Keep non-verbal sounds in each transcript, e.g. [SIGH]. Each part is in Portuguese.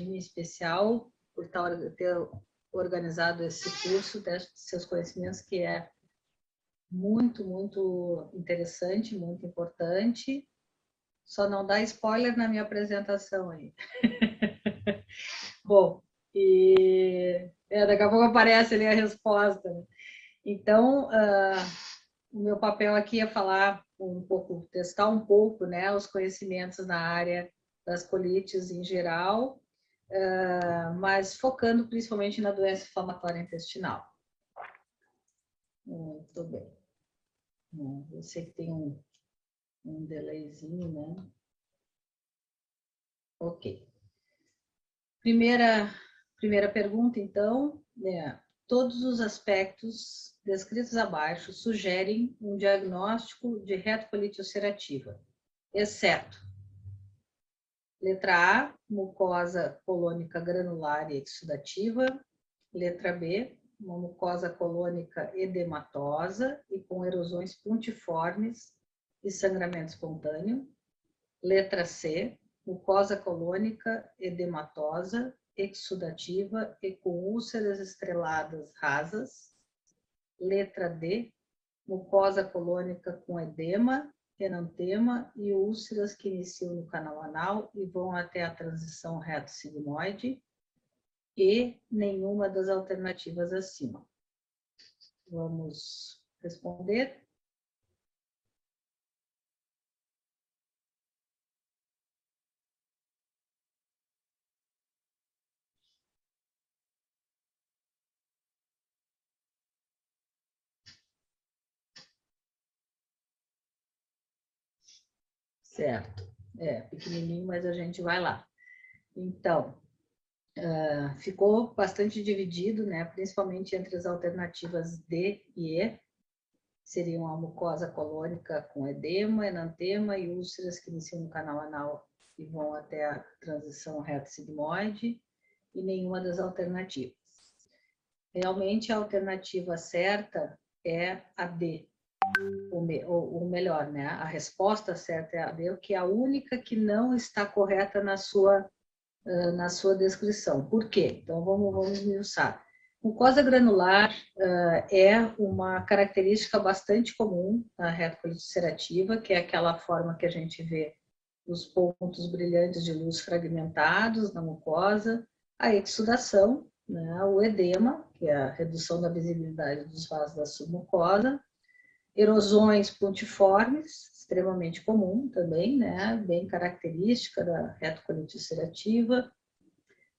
em especial por ter organizado esse curso, ter seus conhecimentos, que é muito, muito interessante, muito importante. Só não dá spoiler na minha apresentação aí. [LAUGHS] Bom, e é, daqui a pouco aparece ali a resposta. Então, uh, o meu papel aqui é falar um pouco, testar um pouco né, os conhecimentos na área das colites em geral, uh, mas focando principalmente na doença inflamatória intestinal. Muito bem. Eu sei que tem um, um delayzinho, né? Ok. Primeira, primeira pergunta, então, é, todos os aspectos descritos abaixo sugerem um diagnóstico de retocolite ulcerativa, exceto letra A, mucosa colônica granular e exudativa, letra B, uma mucosa colônica edematosa e com erosões pontiformes e sangramento espontâneo, letra C, mucosa colônica edematosa exudativa e com úlceras estreladas rasas. Letra D, mucosa colônica com edema, enantema e úlceras que iniciam no canal anal e vão até a transição reto-sigmoide. E nenhuma das alternativas acima. Vamos responder. Certo. É, pequenininho, mas a gente vai lá. Então, uh, ficou bastante dividido, né? Principalmente entre as alternativas D e E. Seriam a mucosa colônica com edema, enantema e úlceras que iniciam no canal anal e vão até a transição reto-sigmoide. E nenhuma das alternativas. Realmente, a alternativa certa é a D, ou, melhor, né? A resposta certa é a B, que é a única que não está correta na sua, na sua descrição. Por quê? Então, vamos, vamos esmiuçar. Mucosa granular uh, é uma característica bastante comum na retocolite ulcerativa, que é aquela forma que a gente vê os pontos brilhantes de luz fragmentados na mucosa, a exudação, né, o edema, que é a redução da visibilidade dos vasos da submucosa, erosões pontiformes, extremamente comum também, né? bem característica da retocolite ulcerativa.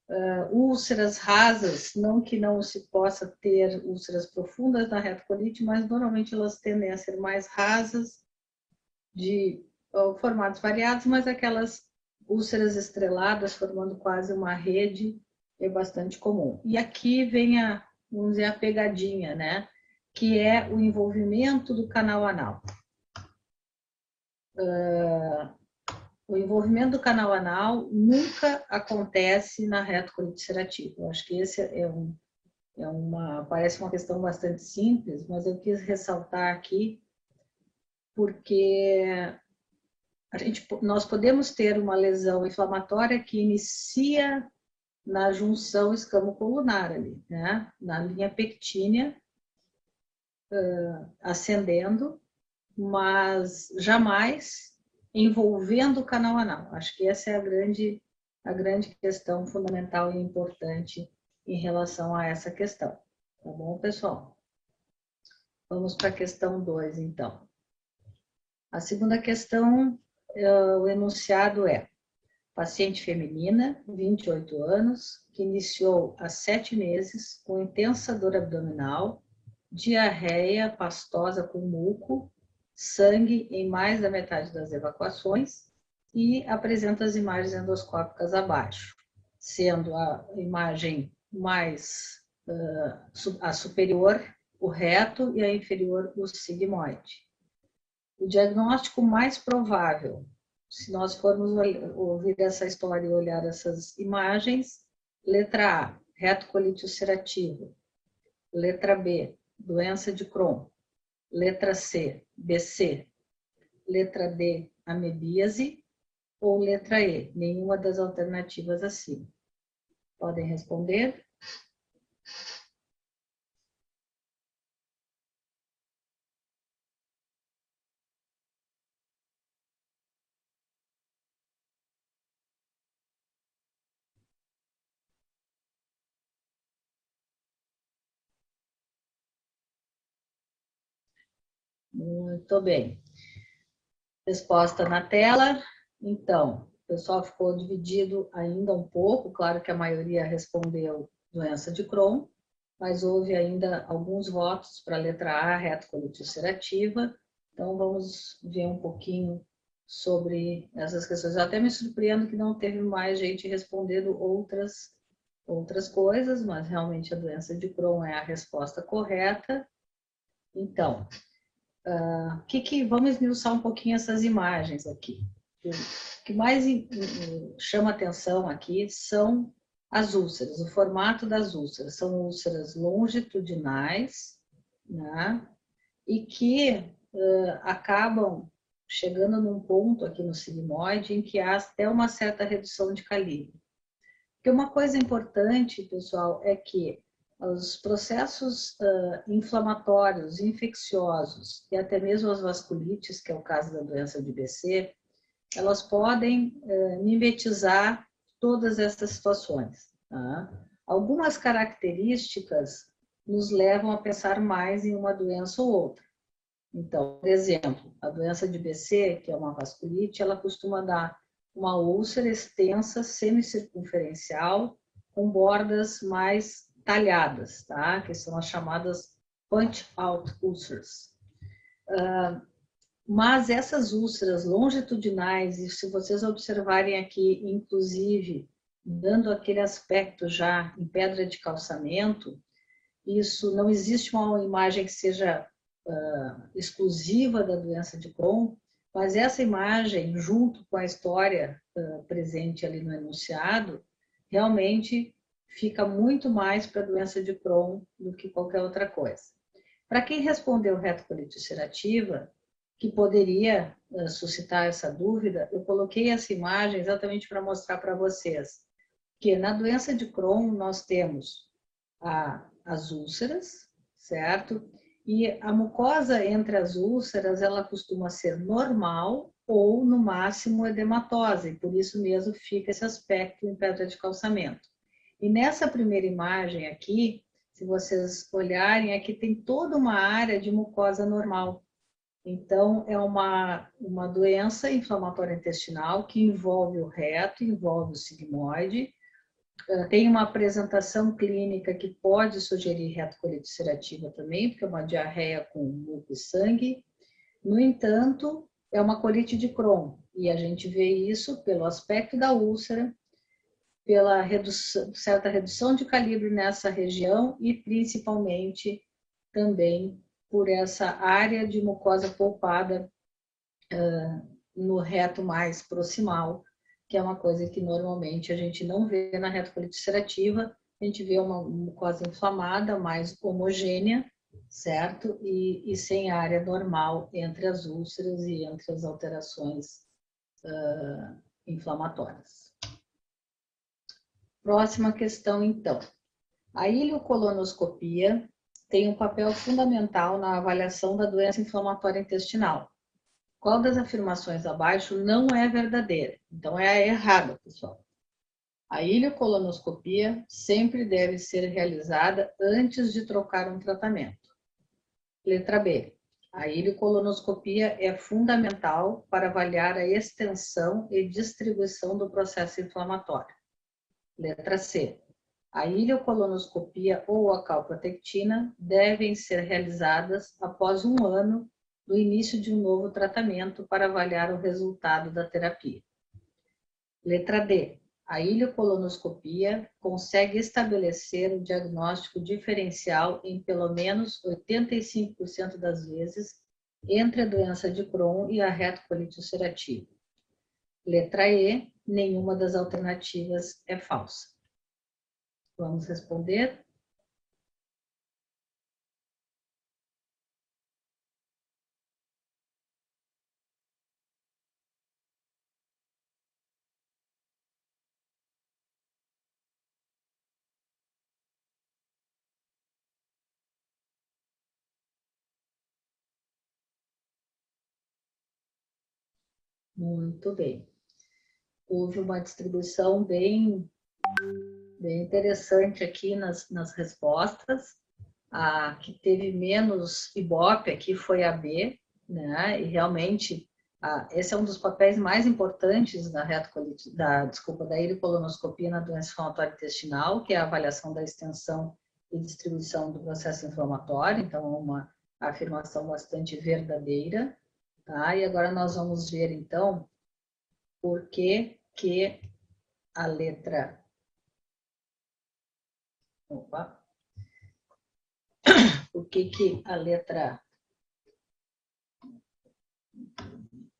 Uh, úlceras rasas, não que não se possa ter úlceras profundas na retocolite, mas normalmente elas tendem a ser mais rasas, de uh, formatos variados, mas aquelas úlceras estreladas formando quase uma rede é bastante comum. E aqui vem a, vamos dizer, a pegadinha, né? Que é o envolvimento do canal anal. Uh, o envolvimento do canal anal nunca acontece na retocolite ulcerativa. Eu acho que esse é, um, é uma parece uma questão bastante simples, mas eu quis ressaltar aqui porque a gente, nós podemos ter uma lesão inflamatória que inicia na junção escamo-colunar ali, né? na linha pectínea, uh, ascendendo, mas jamais envolvendo o canal anal. Acho que essa é a grande, a grande questão fundamental e importante em relação a essa questão. Tá bom, pessoal? Vamos para a questão 2, então. A segunda questão, uh, o enunciado é: paciente feminina, 28 anos, que iniciou há sete meses com intensa dor abdominal diarreia pastosa com muco, sangue em mais da metade das evacuações e apresenta as imagens endoscópicas abaixo, sendo a imagem mais uh, a superior o reto e a inferior o sigmoide. O diagnóstico mais provável, se nós formos ouvir essa história e olhar essas imagens, letra A, reto colite ulcerativo. Letra B, doença de Crohn. Letra C, BC. Letra D, amebíase. Ou letra E, nenhuma das alternativas acima. Podem responder. Muito bem. Resposta na tela. Então, o pessoal ficou dividido ainda um pouco, claro que a maioria respondeu doença de Crohn, mas houve ainda alguns votos para a letra A, retocolite ulcerativa. Então, vamos ver um pouquinho sobre essas questões. Eu até me surpreendo que não teve mais gente respondendo outras, outras coisas, mas realmente a doença de Crohn é a resposta correta. Então, Uh, que, que vamos esmiuçar um pouquinho essas imagens aqui. O que mais chama atenção aqui são as úlceras, o formato das úlceras. São úlceras longitudinais, né? E que uh, acabam chegando num ponto aqui no sigmoide em que há até uma certa redução de calibre. Porque uma coisa importante, pessoal, é que os processos uh, inflamatórios, infecciosos e até mesmo as vasculites, que é o caso da doença de BC, elas podem uh, mimetizar todas essas situações. Tá? Algumas características nos levam a pensar mais em uma doença ou outra. Então, por exemplo, a doença de BC, que é uma vasculite, ela costuma dar uma úlcera extensa, semicircunferencial, com bordas mais talhadas, tá? Que são as chamadas punch-out ulcers. Uh, mas essas úlceras longitudinais, e se vocês observarem aqui, inclusive, dando aquele aspecto já em pedra de calçamento, isso não existe uma imagem que seja uh, exclusiva da doença de Crohn, mas essa imagem, junto com a história uh, presente ali no enunciado, realmente fica muito mais para a doença de Crohn do que qualquer outra coisa. Para quem respondeu retocolite ulcerativa, que poderia uh, suscitar essa dúvida, eu coloquei essa imagem exatamente para mostrar para vocês que na doença de Crohn nós temos a, as úlceras, certo? E a mucosa entre as úlceras, ela costuma ser normal ou, no máximo, edematosa, por isso mesmo fica esse aspecto em pedra de calçamento. E nessa primeira imagem aqui, se vocês olharem, aqui tem toda uma área de mucosa normal. Então, é uma, uma doença inflamatória intestinal que envolve o reto, envolve o sigmoide, eh, tem uma apresentação clínica que pode sugerir retocolite ulcerativa também, porque é uma diarreia com muco e sangue. No entanto, é uma colite de Crohn, e a gente vê isso pelo aspecto da úlcera, pela redução, certa redução de calibre nessa região e principalmente também por essa área de mucosa polpada uh, no reto mais proximal, que é uma coisa que normalmente a gente não vê na retocolite ulcerativa, a gente vê uma mucosa inflamada, mais homogênea, certo? E, e sem área normal entre as úlceras e entre as alterações uh, inflamatórias. Próxima questão, então. A ileocolonoscopia tem um papel fundamental na avaliação da doença inflamatória intestinal. Qual das afirmações abaixo não é verdadeira? Então é a errada, pessoal. A ileocolonoscopia sempre deve ser realizada antes de trocar um tratamento. Letra B. A ileocolonoscopia é fundamental para avaliar a extensão e distribuição do processo inflamatório. Letra C. A ileocolonoscopia ou a calprotectina devem ser realizadas após um ano do início de um novo tratamento para avaliar o resultado da terapia. Letra D. A ileocolonoscopia consegue estabelecer o diagnóstico diferencial em pelo menos 85% das vezes entre a doença de Crohn e a retocolite ulcerativa. Letra E, nenhuma das alternativas é falsa. Vamos responder. Muito bem. Houve uma distribuição bem, bem interessante aqui nas, nas respostas. A que teve menos Ibope aqui foi a B, né? E realmente a, esse é um dos papéis mais importantes da da desculpa da iricolonoscopia na doença inflamatória intestinal, que é a avaliação da extensão e distribuição do processo inflamatório. Então, é uma afirmação bastante verdadeira. Tá? E agora nós vamos ver, então, por que, que a letra. Opa! Por que, que a letra.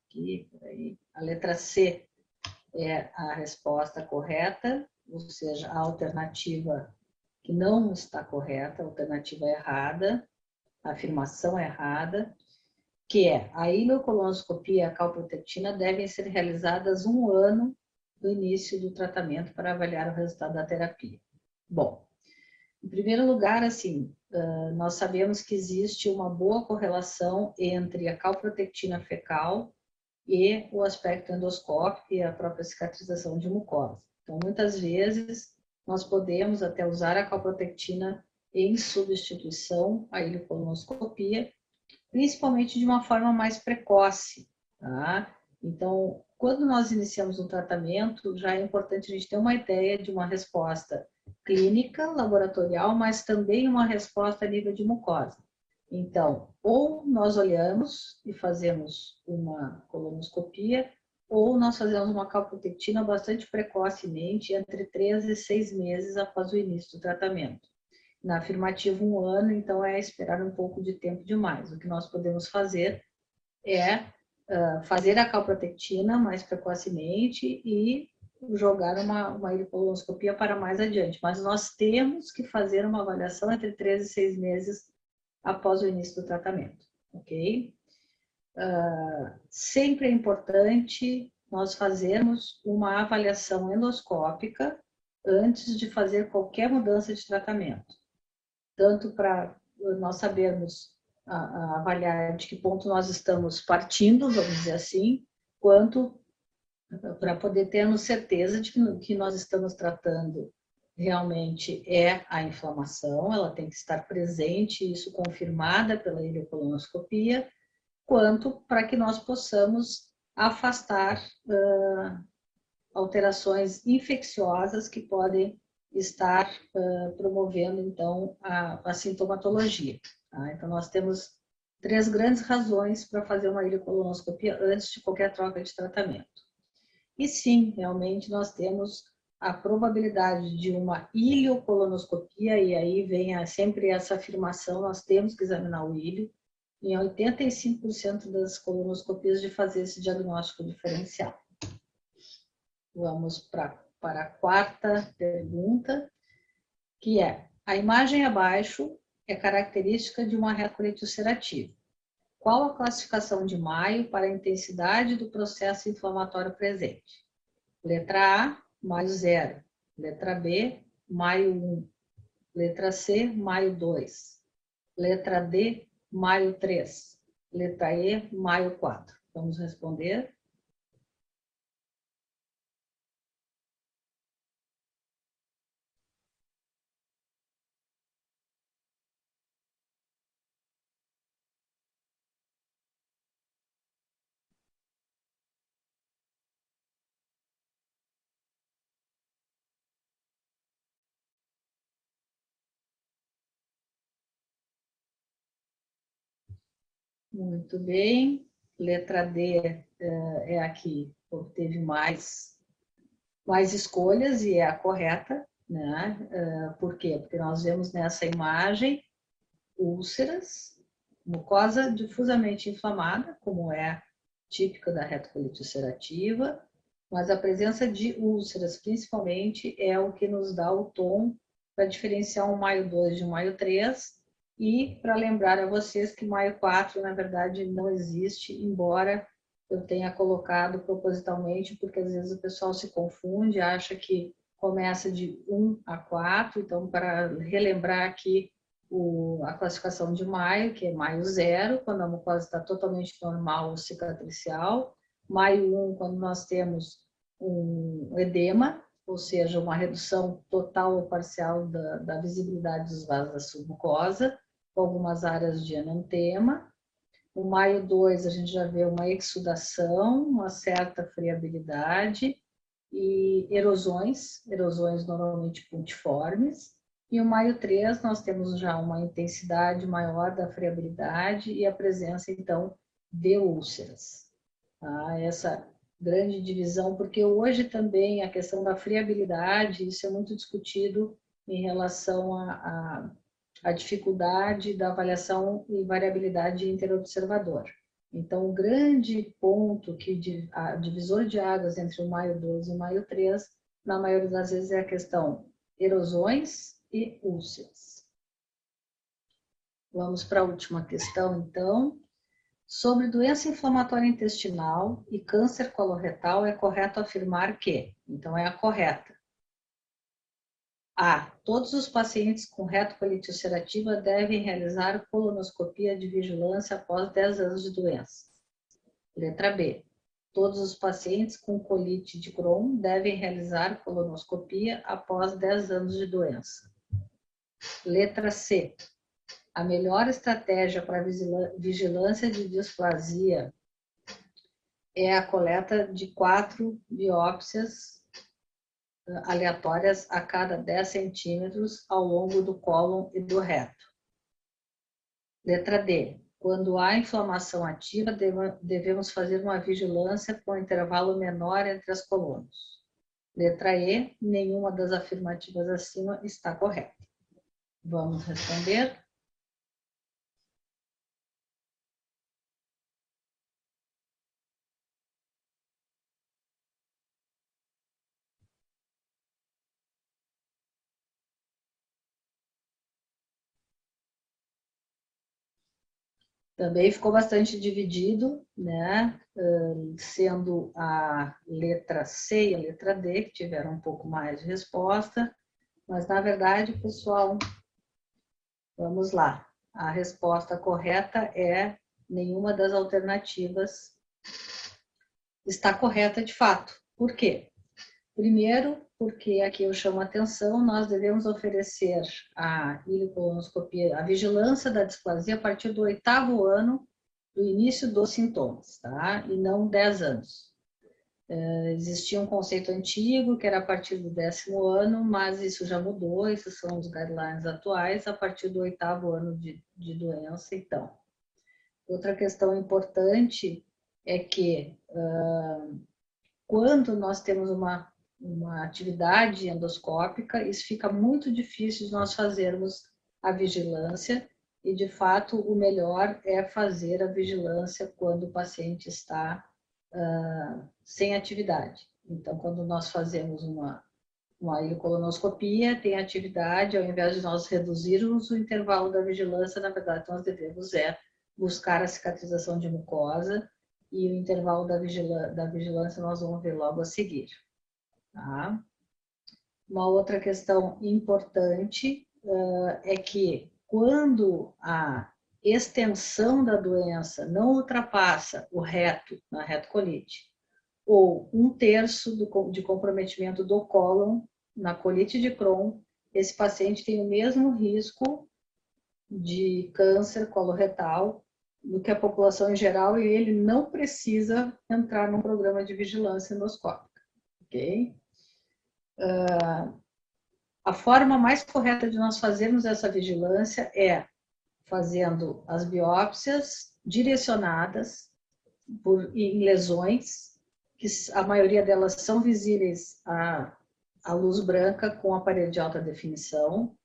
Aqui, peraí. A letra C é a resposta correta, ou seja, a alternativa que não está correta, a alternativa errada, a afirmação errada que é a ileocolonoscopia e a calprotectina devem ser realizadas um ano do início do tratamento para avaliar o resultado da terapia. Bom, em primeiro lugar, assim, nós sabemos que existe uma boa correlação entre a calprotectina fecal e o aspecto endoscópico e a própria cicatrização de mucosa. Então, muitas vezes, nós podemos até usar a calprotectina em substituição à ileocolonoscopia principalmente de uma forma mais precoce, tá? Então, quando nós iniciamos um tratamento, já é importante a gente ter uma ideia de uma resposta clínica, laboratorial, mas também uma resposta a nível de mucosa. Então, ou nós olhamos e fazemos uma colonoscopia, ou nós fazemos uma calprotectina bastante precocemente, entre 3 e 6 meses após o início do tratamento na afirmativa um ano, então é esperar um pouco de tempo demais. O que nós podemos fazer é uh, fazer a calprotectina mais precocemente e jogar uma, uma hipoloscopia para mais adiante. Mas nós temos que fazer uma avaliação entre 3 e 6 meses após o início do tratamento, ok? Uh, sempre é importante nós fazermos uma avaliação endoscópica antes de fazer qualquer mudança de tratamento tanto para nós sabermos a, a avaliar de que ponto nós estamos partindo, vamos dizer assim, quanto para poder termos certeza de que o que nós estamos tratando realmente é a inflamação, ela tem que estar presente, isso confirmada pela ileocolonoscopia, quanto para que nós possamos afastar uh, alterações infecciosas que podem estar uh, promovendo, então, a, a sintomatologia. Tá? Então, nós temos três grandes razões para fazer uma ileocolonoscopia antes de qualquer troca de tratamento. E sim, realmente nós temos a probabilidade de uma ileocolonoscopia, e aí vem a, sempre essa afirmação, nós temos que examinar o ilho, em 85% das colonoscopias de fazer esse diagnóstico diferencial. Vamos para para a quarta pergunta, que é: a imagem abaixo é característica de uma retrocolite ulcerativa. Qual a classificação de Maio para a intensidade do processo inflamatório presente? Letra A, Maio 0. Letra B, Maio 1. Letra C, Maio 2. Letra D, Maio 3. Letra E, Maio 4. Vamos responder. Muito bem. Letra D é, é a que obteve mais, mais escolhas e é a correta, né? É, por quê? Porque nós vemos nessa imagem úlceras, mucosa difusamente inflamada, como é típica da retocolite ulcerativa, mas a presença de úlceras, principalmente, é o que nos dá o tom para diferenciar um maio 2 de um maio 3 e para lembrar a vocês que maio 4, na verdade, não existe, embora eu tenha colocado propositalmente, porque às vezes o pessoal se confunde, acha que começa de 1 a 4, então para relembrar aqui o, a classificação de maio, que é maio zero, quando a mucosa está totalmente normal ou cicatricial, Maio 1, quando nós temos um edema, ou seja, uma redução total ou parcial da, da visibilidade dos vasos da submucosa, com algumas áreas de anantema. O maio 2, a gente já vê uma exudação, uma certa friabilidade e erosões, erosões normalmente pontiformes. E o maio 3, nós temos já uma intensidade maior da friabilidade e a presença, então, de úlceras. Tá? Essa grande divisão, porque hoje também a questão da friabilidade, isso é muito discutido em relação à, à, dificuldade da avaliação e variabilidade interobservador. Então, o grande ponto que a divisor de águas entre o maio 2 e o maio 3, na maioria das vezes é a questão erosões e úlceras. Vamos para a última questão, então. Sobre doença inflamatória intestinal e câncer coloretal, é correto afirmar que, então é a correta. A. Todos os pacientes com retocolite ulcerativa devem realizar colonoscopia de vigilância após 10 anos de doença. Letra B. Todos os pacientes com colite de Crohn devem realizar colonoscopia após 10 anos de doença. Letra C. A melhor estratégia para vigilância de displasia é a coleta de quatro biópsias ah, aleatórias a cada 10 centímetros ao longo do cólon e do reto. Letra D. Quando há inflamação ativa, devemos fazer uma vigilância com intervalo menor entre as colunas. Letra E. Nenhuma das afirmativas acima está correta. Vamos responder. Também ficou bastante dividido, né? sendo a letra C e a letra D que tiveram um pouco mais de resposta, mas na verdade, pessoal, vamos lá. A resposta correta é nenhuma das alternativas está correta de fato. Por quê? Primeiro, porque aqui eu chamo a atenção, nós devemos oferecer a ilicolonoscopia, a vigilância da displasia a partir do oitavo ano do início dos sintomas, tá? E não 10 anos. É, existia um conceito antigo que era a partir do décimo ano, mas isso já mudou, esses são os guidelines atuais, a partir do oitavo ano de, de doença, então. Outra questão importante é que uh, quando nós temos uma uma atividade endoscópica, isso fica muito difícil de nós fazermos a vigilância e, de fato, o melhor é fazer a vigilância quando o paciente está uh, sem atividade. Então, quando nós fazemos uma, uma ilicolonoscopia, tem atividade, ao invés de nós reduzirmos o intervalo da vigilância, na verdade, nós devemos é buscar a cicatrização de mucosa e o intervalo da, da vigilância nós vamos ver logo a seguir. Tá? Uma outra questão importante uh, é que quando a extensão da doença não ultrapassa o reto, na retocolite, ou um terço do, de comprometimento do cólon na colite de Crohn, esse paciente tem o mesmo risco de câncer coloretal do que a população em geral e ele não precisa entrar num programa de vigilância endoscópica, ok? A forma mais correta de nós fazermos essa vigilância é fazendo as biópsias direcionadas por, em lesões, que a maioria delas são visíveis à, à luz branca com aparelho de alta definição.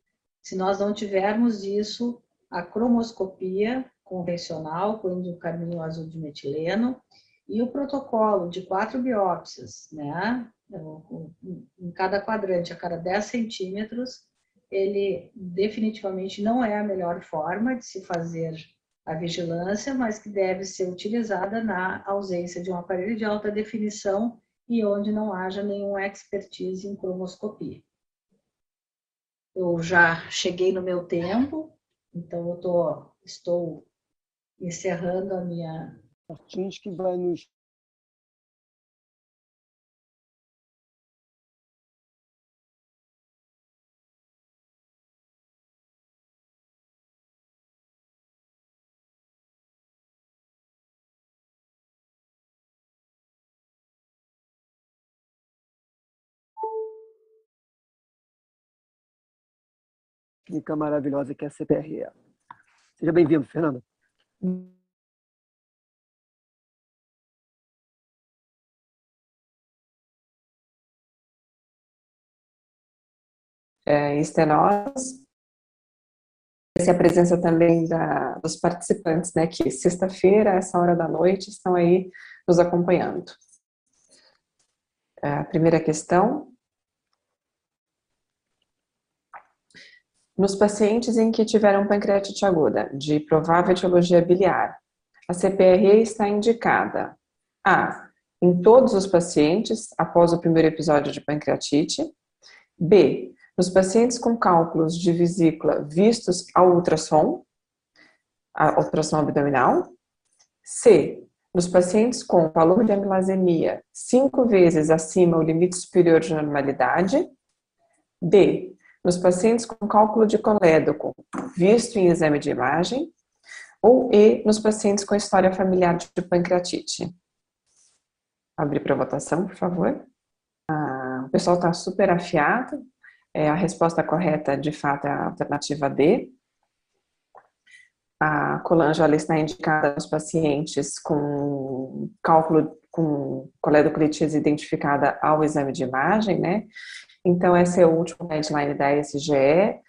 Se nós não tivermos isso, a cromoscopia convencional, com o carminho azul de metileno, e o protocolo de quatro biópsias, né, em cada quadrante, a cada 10 centímetros, ele definitivamente não é a melhor forma de se fazer a vigilância, mas que deve ser utilizada na ausência de um aparelho de alta definição e onde não haja nenhuma expertise em cromoscopia. Eu já cheguei no meu tempo, então eu tô, estou encerrando a minha. Martins que vai nos técnica maravilhosa que é a CPRE. Seja bem-vindo, Fernando. É, estenose, a presença também da, dos participantes, né, que sexta-feira, essa hora da noite, estão aí nos acompanhando. É, a primeira questão. Nos pacientes em que tiveram pancreatite aguda, de provável etiologia biliar, a CPRE está indicada A. Em todos os pacientes após o primeiro episódio de pancreatite. B. Nos pacientes com cálculos de vesícula vistos ao ultrassom, a ultrassom abdominal. C. Nos pacientes com valor de amilasemia cinco vezes acima o limite superior de normalidade. D. Nos pacientes com cálculo de colédoco visto em exame de imagem. Ou E. Nos pacientes com história familiar de pancreatite. Abrir para votação, por favor. Ah, o pessoal está super afiado. É, a resposta correta, de fato, é a alternativa D. A colange está indicada nos pacientes com cálculo com coledoclitise identificada ao exame de imagem, né? Então, esse é o último guideline da SGE é,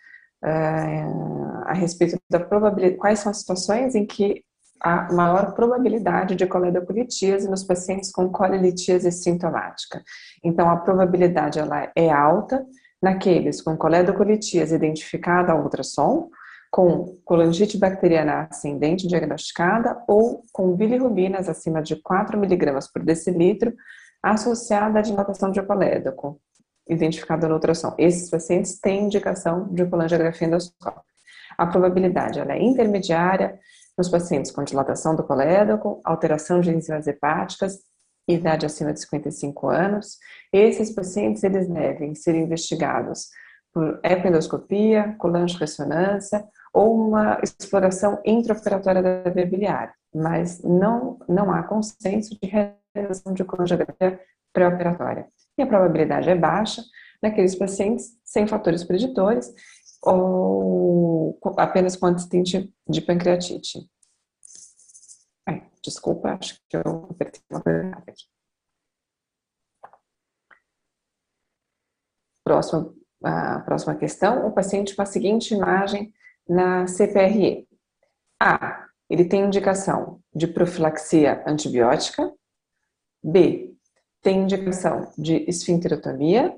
a respeito da probabilidade, quais são as situações em que há maior probabilidade de coledoclitíase nos pacientes com colelitíase sintomática. Então, a probabilidade ela é alta, naqueles com coledocolitíase identificada ao ultrassom, com colangite bacteriana ascendente diagnosticada ou com bilirrubinas acima de 4 mg por decilitro associada à dilatação de colédoco, identificada no ultrassom. Esses pacientes têm indicação de colangiografia endoscópica. A probabilidade ela é intermediária nos pacientes com dilatação do colédoco, alteração de enzimas hepáticas idade acima de 55 anos, esses pacientes eles devem ser investigados por ecoendoscopia, colange-ressonância ou uma exploração intraoperatória da via biliar, mas não, não há consenso de realização de colangiografia pré-operatória. E a probabilidade é baixa naqueles pacientes sem fatores preditores ou apenas com antecedente de pancreatite. Desculpa, acho que eu apertei uma coisa aqui. Próxima, a próxima questão, o paciente com a seguinte imagem na CPRE. A. Ele tem indicação de profilaxia antibiótica. B. Tem indicação de esfinterotomia.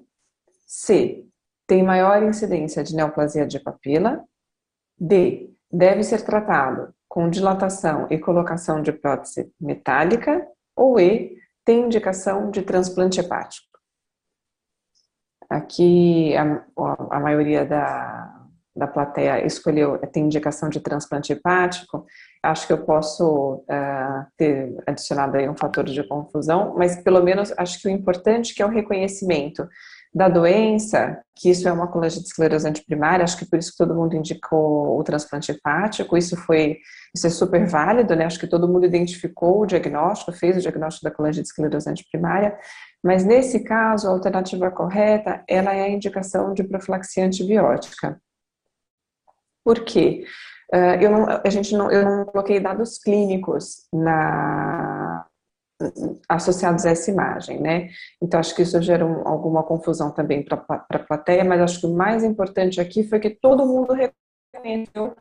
C. Tem maior incidência de neoplasia de papila. D. Deve ser tratado com dilatação e colocação de prótese metálica, ou E, tem indicação de transplante hepático. Aqui a, a maioria da, da plateia escolheu, tem indicação de transplante hepático, acho que eu posso uh, ter adicionado aí um fator de confusão, mas pelo menos acho que o importante que é o reconhecimento da doença, que isso é uma colangite esclerosante primária, acho que por isso que todo mundo indicou o transplante hepático, isso foi, isso é super válido, né, acho que todo mundo identificou o diagnóstico, fez o diagnóstico da colangite esclerosante primária, mas nesse caso, a alternativa correta, ela é a indicação de profilaxia antibiótica. Por quê? Uh, eu não, a gente não, eu não coloquei dados clínicos na, associados a essa imagem, né? Então, acho que isso gerou alguma confusão também para a plateia, mas acho que o mais importante aqui foi que todo mundo reconheceu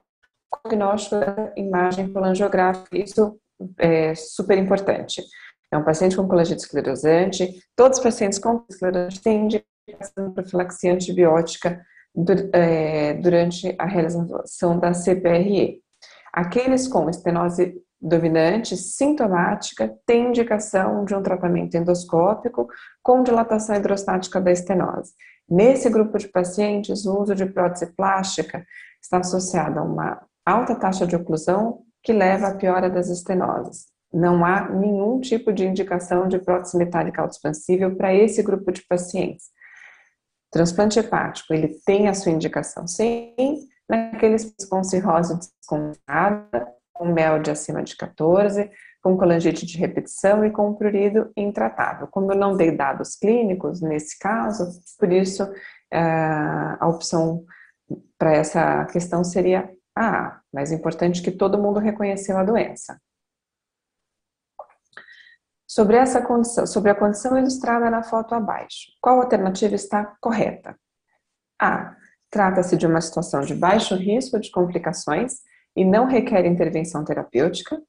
o diagnóstico da imagem colangiográfica, isso é super importante. É um paciente com colangite esclerosante, todos os pacientes com esclerosante têm indicação de profilaxia antibiótica é, durante a realização da CPRE. Aqueles com estenose dominante sintomática tem indicação de um tratamento endoscópico com dilatação hidrostática da estenose. Nesse grupo de pacientes, o uso de prótese plástica está associado a uma alta taxa de oclusão que leva à piora das estenoses. Não há nenhum tipo de indicação de prótese metálica autoexpansível para esse grupo de pacientes. Transplante hepático, ele tem a sua indicação sim, naqueles com cirrose descontrolada com de acima de 14, com colangite de repetição e com prurido intratável. Como eu não dei dados clínicos nesse caso, por isso eh, a opção para essa questão seria a, mas é importante que todo mundo reconheceu a doença. Sobre essa condição, sobre a condição ilustrada na foto abaixo, qual alternativa está correta? A. Trata-se de uma situação de baixo risco de complicações e não requer intervenção terapêutica.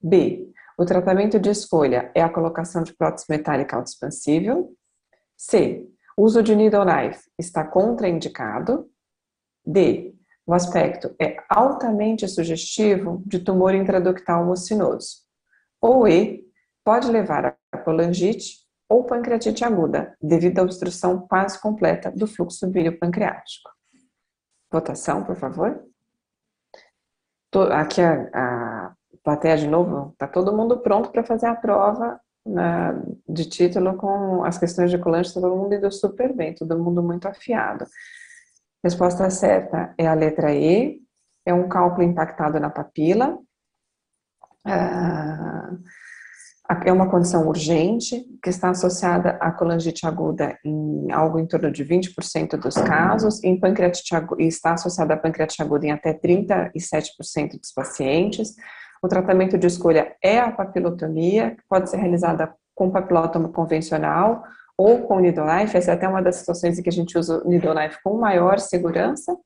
B. O tratamento de escolha é a colocação de prótese metálica autoexpansível. C. Uso de needle knife está contraindicado. D. O aspecto é altamente sugestivo de tumor intraductal mucinoso. Ou E. Pode levar a colangite ou pancreatite aguda, devido à obstrução quase completa do fluxo bílio-pancreático. Votação, por favor. Aqui a, a plateia de novo, está todo mundo pronto para fazer a prova na, de título com as questões de colante, todo mundo indo super bem, todo mundo muito afiado. Resposta certa é a letra E, é um cálculo impactado na papila. Ah, é uma condição urgente que está associada à colangite aguda em algo em torno de 20% dos casos, em pancreatite aguda, e está associada à pancreatite aguda em até 37% dos pacientes. O tratamento de escolha é a papilotomia, que pode ser realizada com papilotomo convencional ou com knife. Essa é até uma das situações em que a gente usa o knife com maior segurança.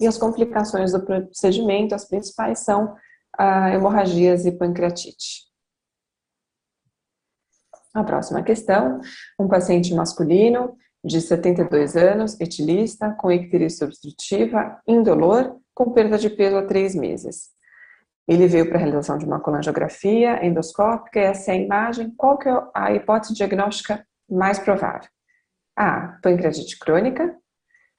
E as complicações do procedimento, as principais são a hemorragias e pancreatite. A próxima questão, um paciente masculino de 72 anos, etilista, com icterícia obstrutiva, indolor, com perda de peso há três meses. Ele veio para a realização de uma colangiografia endoscópica essa é a imagem. Qual que é a hipótese diagnóstica mais provável? A. Pancreatite crônica.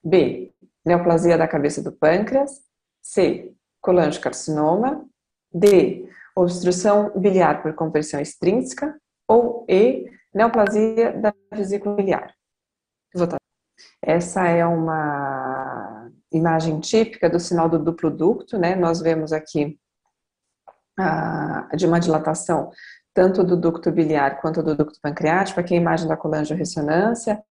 B. Neoplasia da cabeça do pâncreas. C. colangiocarcinoma. D. Obstrução biliar por compressão extrínseca ou E, neoplasia da vesícula biliar. Essa é uma imagem típica do sinal do duplo ducto, né? Nós vemos aqui a, de uma dilatação tanto do ducto biliar quanto do ducto pancreático. Aqui a imagem da colangio-ressonância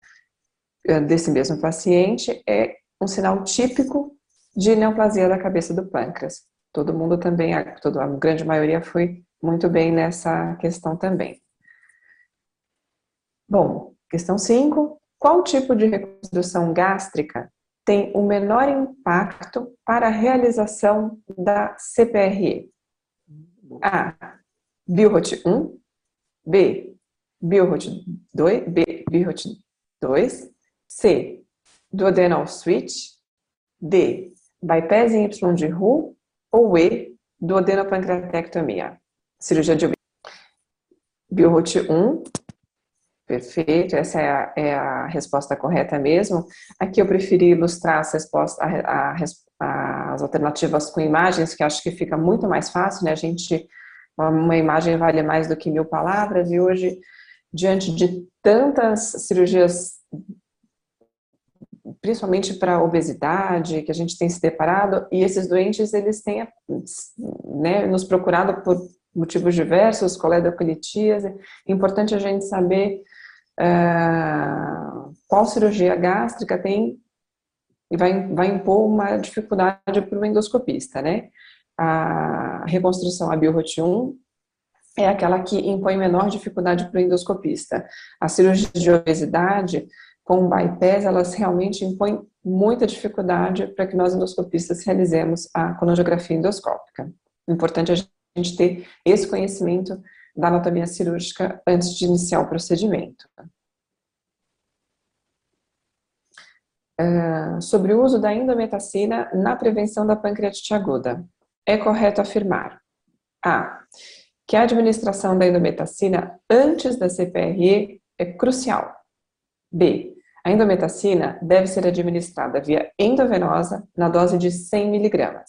eh, desse mesmo paciente é um sinal típico de neoplasia da cabeça do pâncreas. Todo mundo também, a grande maioria foi muito bem nessa questão também. Bom, questão 5. Qual tipo de reconstrução gástrica tem o menor impacto para a realização da CPRE? A. Biorrot 1. B. Biorrot 2. B. Biorrot 2. C. Duodenal switch. D. Bypass em Y de Ru. Ou E. Duodenopancreatectomia. Cirurgia de Biorrot 1 Perfeito, essa é a, é a, resposta correta mesmo. Aqui eu preferi ilustrar as, respostas, a, a, as alternativas com imagens, que acho que fica muito mais fácil, né? A gente, uma imagem vale mais do que mil palavras, e hoje, diante de tantas cirurgias, principalmente para obesidade, que a gente tem se deparado, e esses doentes, eles têm né, nos procurado por motivos diversos, coledocolitíase, é importante a gente saber uh, qual cirurgia gástrica tem e vai, vai impor uma dificuldade para o endoscopista, né? A reconstrução a biorrot 1 é aquela que impõe menor dificuldade para o endoscopista. A cirurgia de obesidade com bypass, elas realmente impõem muita dificuldade para que nós endoscopistas realizemos a colongiografia endoscópica. Importante a gente ter esse conhecimento da anatomia cirúrgica antes de iniciar o procedimento. Uh, sobre o uso da indometacina na prevenção da pancreatite aguda. É correto afirmar A. Que a administração da indometacina antes da CPRE é crucial. B. A indometacina deve ser administrada via endovenosa na dose de 100 mg.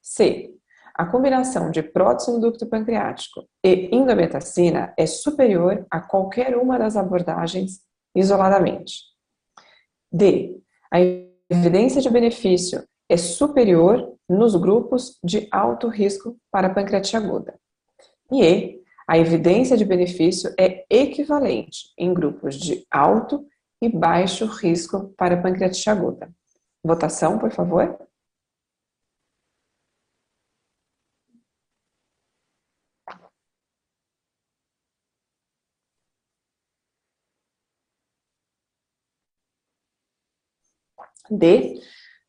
C. A combinação de prótese no ducto pancreático e indometacina é superior a qualquer uma das abordagens isoladamente. D. A evidência de benefício é superior nos grupos de alto risco para pancreatite aguda. E E. A evidência de benefício é equivalente em grupos de alto e baixo risco para pancreatite aguda. Votação, por favor. D.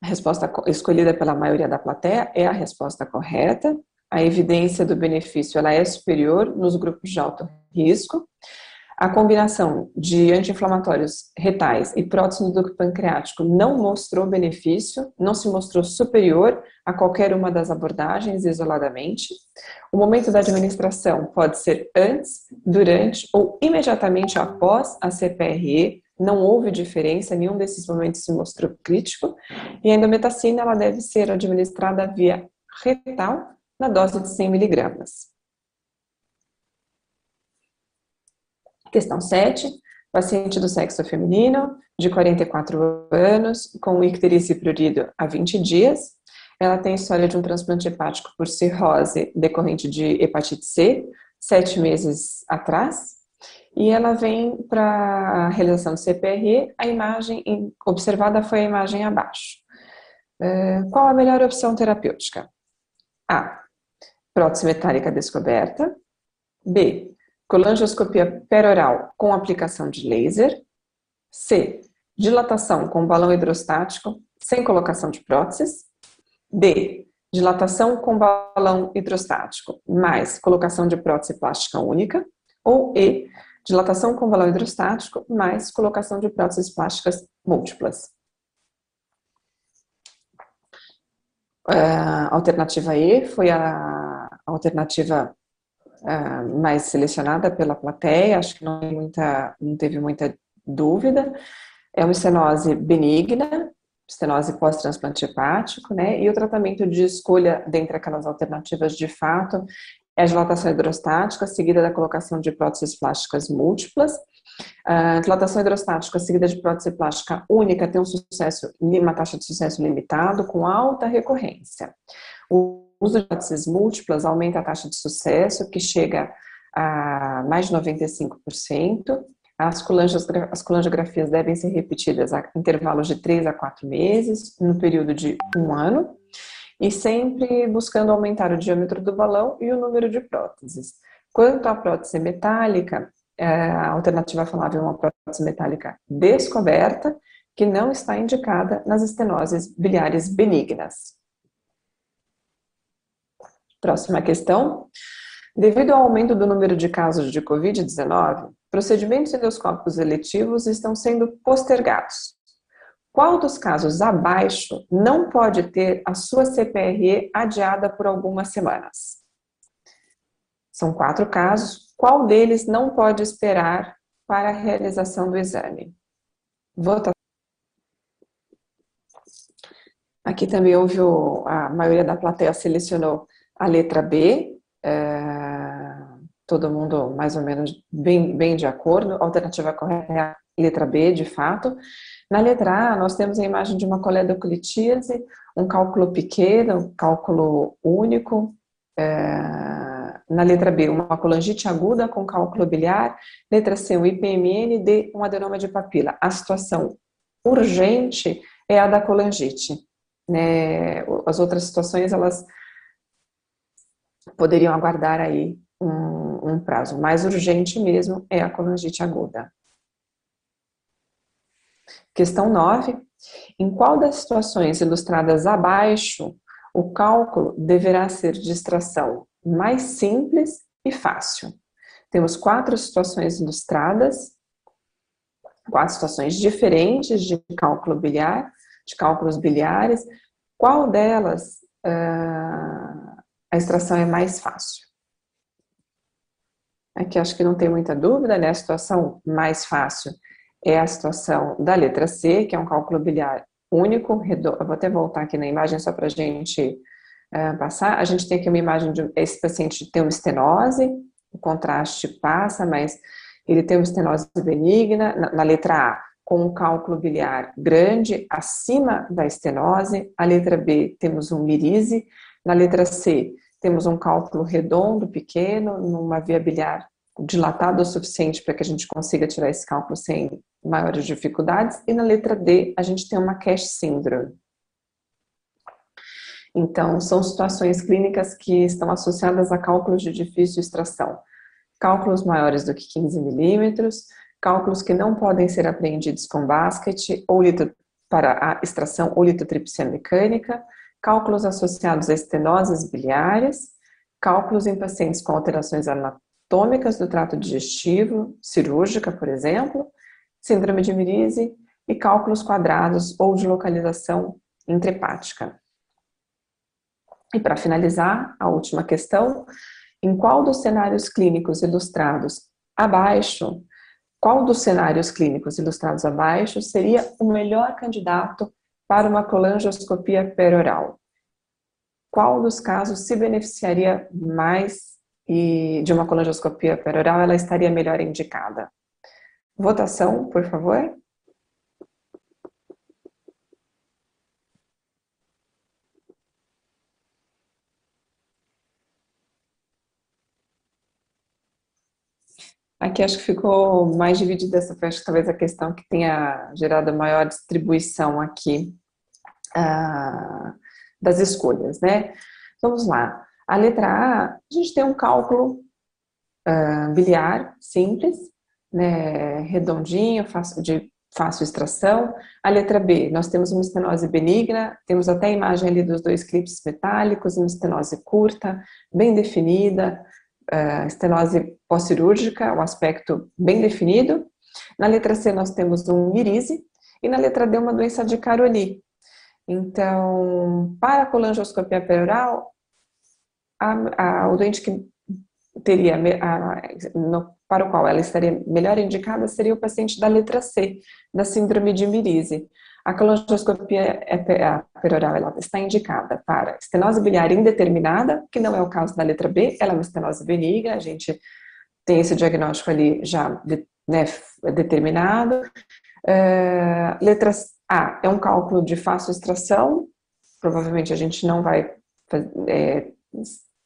A resposta escolhida pela maioria da plateia é a resposta correta. A evidência do benefício ela é superior nos grupos de alto risco. A combinação de anti-inflamatórios retais e prótese do pancreático não mostrou benefício, não se mostrou superior a qualquer uma das abordagens isoladamente. O momento da administração pode ser antes, durante ou imediatamente após a CPRE, não houve diferença, nenhum desses momentos se mostrou crítico, e a endometacina ela deve ser administrada via retal na dose de 100 miligramas. Questão 7. Paciente do sexo feminino, de 44 anos, com icterícia prurido há 20 dias. Ela tem história de um transplante hepático por cirrose decorrente de hepatite C, sete meses atrás. E ela vem para a realização do CPRE, a imagem observada foi a imagem abaixo. É, qual a melhor opção terapêutica? A. Prótese metálica descoberta. B. Colangioscopia peroral com aplicação de laser. C. Dilatação com balão hidrostático sem colocação de próteses. D. Dilatação com balão hidrostático mais colocação de prótese plástica única. Ou E dilatação com balão hidrostático mais colocação de próteses plásticas múltiplas. A alternativa E foi a alternativa mais selecionada pela plateia, acho que não, muita, não teve muita dúvida. É uma estenose benigna, estenose pós-transplante hepático, né? E o tratamento de escolha dentre aquelas alternativas de fato é a dilatação hidrostática, seguida da colocação de próteses plásticas múltiplas. A dilatação hidrostática seguida de prótese plástica única tem um sucesso, uma taxa de sucesso limitado, com alta recorrência. O uso de próteses múltiplas aumenta a taxa de sucesso, que chega a mais de 95%. As, as colangiografias devem ser repetidas a intervalos de 3 a 4 meses, no período de um ano e sempre buscando aumentar o diâmetro do balão e o número de próteses. Quanto à prótese metálica, é, a alternativa falava é uma prótese metálica descoberta, que não está indicada nas estenoses biliares benignas. Próxima questão. Devido ao aumento do número de casos de Covid-19, procedimentos endoscópicos eletivos estão sendo postergados. Qual dos casos abaixo não pode ter a sua CPRE adiada por algumas semanas? São quatro casos. Qual deles não pode esperar para a realização do exame? Votação. Aqui também houve o, a maioria da plateia selecionou a letra B. É, todo mundo mais ou menos bem, bem de acordo. Alternativa correta é a letra B, de fato. Na letra A, nós temos a imagem de uma coledoclitíase, um cálculo pequeno, um cálculo único. É, na letra B, uma colangite aguda com cálculo biliar. Letra C, um IPMN. D, um adenoma de papila. A situação urgente é a da colangite. Né? As outras situações, elas poderiam aguardar aí um, um prazo. mais urgente mesmo é a colangite aguda. Questão 9. Em qual das situações ilustradas abaixo o cálculo deverá ser de extração mais simples e fácil? Temos quatro situações ilustradas, quatro situações diferentes de cálculo biliar, de cálculos biliares. Qual delas uh, a extração é mais fácil? Aqui acho que não tem muita dúvida, né? A situação mais fácil é a situação da letra C, que é um cálculo biliar único, redondo. Eu vou até voltar aqui na imagem só para a gente uh, passar. A gente tem aqui uma imagem de esse paciente tem uma estenose, o contraste passa, mas ele tem uma estenose benigna, na, na letra A, com um cálculo biliar grande acima da estenose. A letra B, temos um mirise. Na letra C, temos um cálculo redondo, pequeno, numa via biliar dilatado o suficiente para que a gente consiga tirar esse cálculo sem maiores dificuldades. E na letra D, a gente tem uma cache syndrome, Então, são situações clínicas que estão associadas a cálculos de difícil extração. Cálculos maiores do que 15 milímetros, cálculos que não podem ser apreendidos com basket ou para a extração ou litotripsia mecânica, cálculos associados a estenoses biliares, cálculos em pacientes com alterações anatômicas do trato digestivo, cirúrgica, por exemplo, síndrome de Mirise e cálculos quadrados ou de localização intrahepática. E para finalizar, a última questão, em qual dos cenários clínicos ilustrados abaixo, qual dos cenários clínicos ilustrados abaixo seria o melhor candidato para uma colangioscopia peroral? Qual dos casos se beneficiaria mais e de uma colangioscopia peroral ela estaria melhor indicada? Votação, por favor. Aqui acho que ficou mais dividida essa, que talvez a questão que tenha gerado maior distribuição aqui uh, das escolhas, né? Vamos lá. A letra A, a gente tem um cálculo uh, biliar simples, né, redondinho, fácil, de fácil extração. A letra B, nós temos uma estenose benigna, temos até a imagem ali dos dois clipes metálicos, uma estenose curta, bem definida, uh, estenose pós-cirúrgica, o um aspecto bem definido. Na letra C nós temos um mirise e na letra D uma doença de Caroli. Então, para a colangioscopia peroral, a, a, o doente que teria a, no, para o qual ela estaria melhor indicada seria o paciente da letra C, da síndrome de Mirise. A colangoscopia peroral ela está indicada para estenose biliar indeterminada, que não é o caso da letra B, ela é uma estenose benigna, a gente tem esse diagnóstico ali já né, determinado. Uh, letra A é um cálculo de fácil extração, provavelmente a gente não vai é,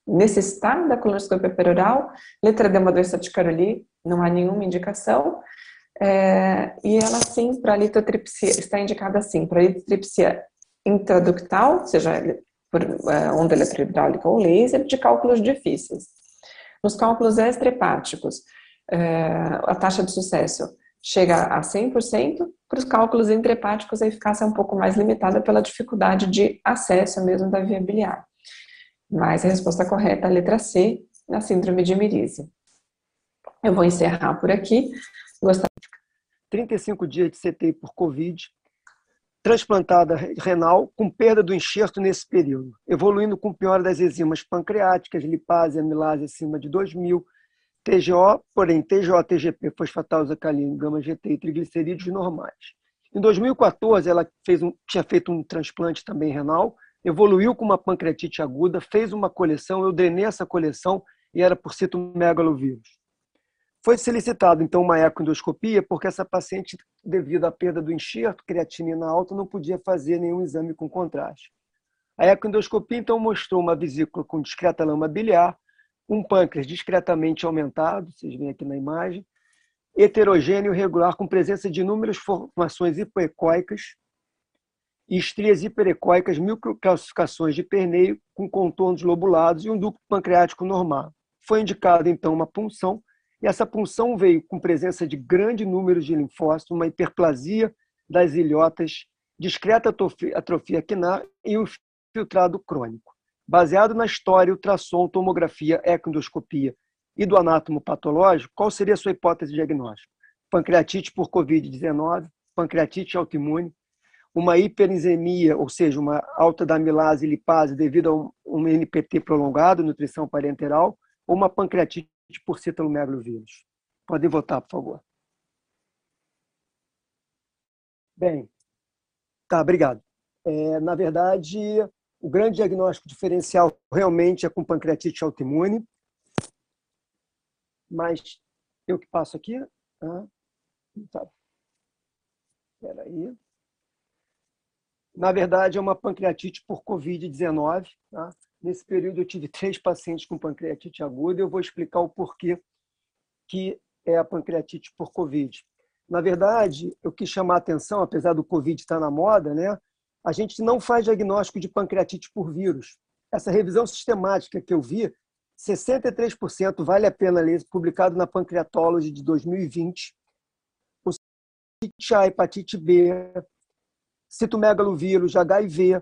necessitar da colonoscopia peroral. Letra D é uma doença de Caroli, não há nenhuma indicação. É, e ela sim, para litotripsia, está indicada sim, para litotripsia intraductal, seja por é, onda eletrohidráulica ou laser, de cálculos difíceis. Nos cálculos extrahepáticos, é, a taxa de sucesso chega a 100%, para os cálculos intrahepáticos a eficácia é um pouco mais limitada pela dificuldade de acesso mesmo da via biliar. Mas a resposta correta é a letra C, na síndrome de Mirise. Eu vou encerrar por aqui. Gostaria 35 dias de CTI por Covid, transplantada renal com perda do enxerto nesse período, evoluindo com piora das enzimas pancreáticas, lipase amilase acima de 2.000, TGO, porém TGO, TGP, fosfatase alcalino, gama GT e triglicerídeos normais. Em 2014, ela fez um, tinha feito um transplante também renal, evoluiu com uma pancreatite aguda, fez uma coleção, eu drenei essa coleção e era por citomegalovírus. Foi solicitado, então, uma ecoendoscopia, porque essa paciente, devido à perda do enxerto, creatinina alta, não podia fazer nenhum exame com contraste. A ecoendoscopia, então, mostrou uma vesícula com discreta lama biliar, um pâncreas discretamente aumentado, vocês veem aqui na imagem, heterogêneo regular, com presença de inúmeras formações hipoecóicas, e estrias hiperecóicas, microcalcificações de perneio com contornos lobulados e um ducto pancreático normal. Foi indicada, então, uma punção, e essa punção veio com presença de grande número de linfócitos, uma hiperplasia das ilhotas, discreta atrofia quinar e um filtrado crônico. Baseado na história, ultrassom, tomografia, ecoendoscopia e do anátomo patológico, qual seria a sua hipótese de diagnóstico? Pancreatite por Covid-19, pancreatite autoimune, uma hiperenzemia, ou seja, uma alta da amilase e lipase devido a um NPT prolongado, nutrição parenteral, ou uma pancreatite por citalomegalovírus. Podem votar, por favor. Bem, tá, obrigado. É, na verdade, o grande diagnóstico diferencial realmente é com pancreatite autoimune, mas eu que passo aqui. Ah, tá. Espera aí. Na verdade, é uma pancreatite por Covid-19. Tá? Nesse período, eu tive três pacientes com pancreatite aguda eu vou explicar o porquê que é a pancreatite por Covid. Na verdade, eu quis chamar a atenção, apesar do Covid estar na moda, né? a gente não faz diagnóstico de pancreatite por vírus. Essa revisão sistemática que eu vi, 63% vale a pena ler, publicado na Pancreatology de 2020. O hepatite A, hepatite B, citomegalovírus, HIV,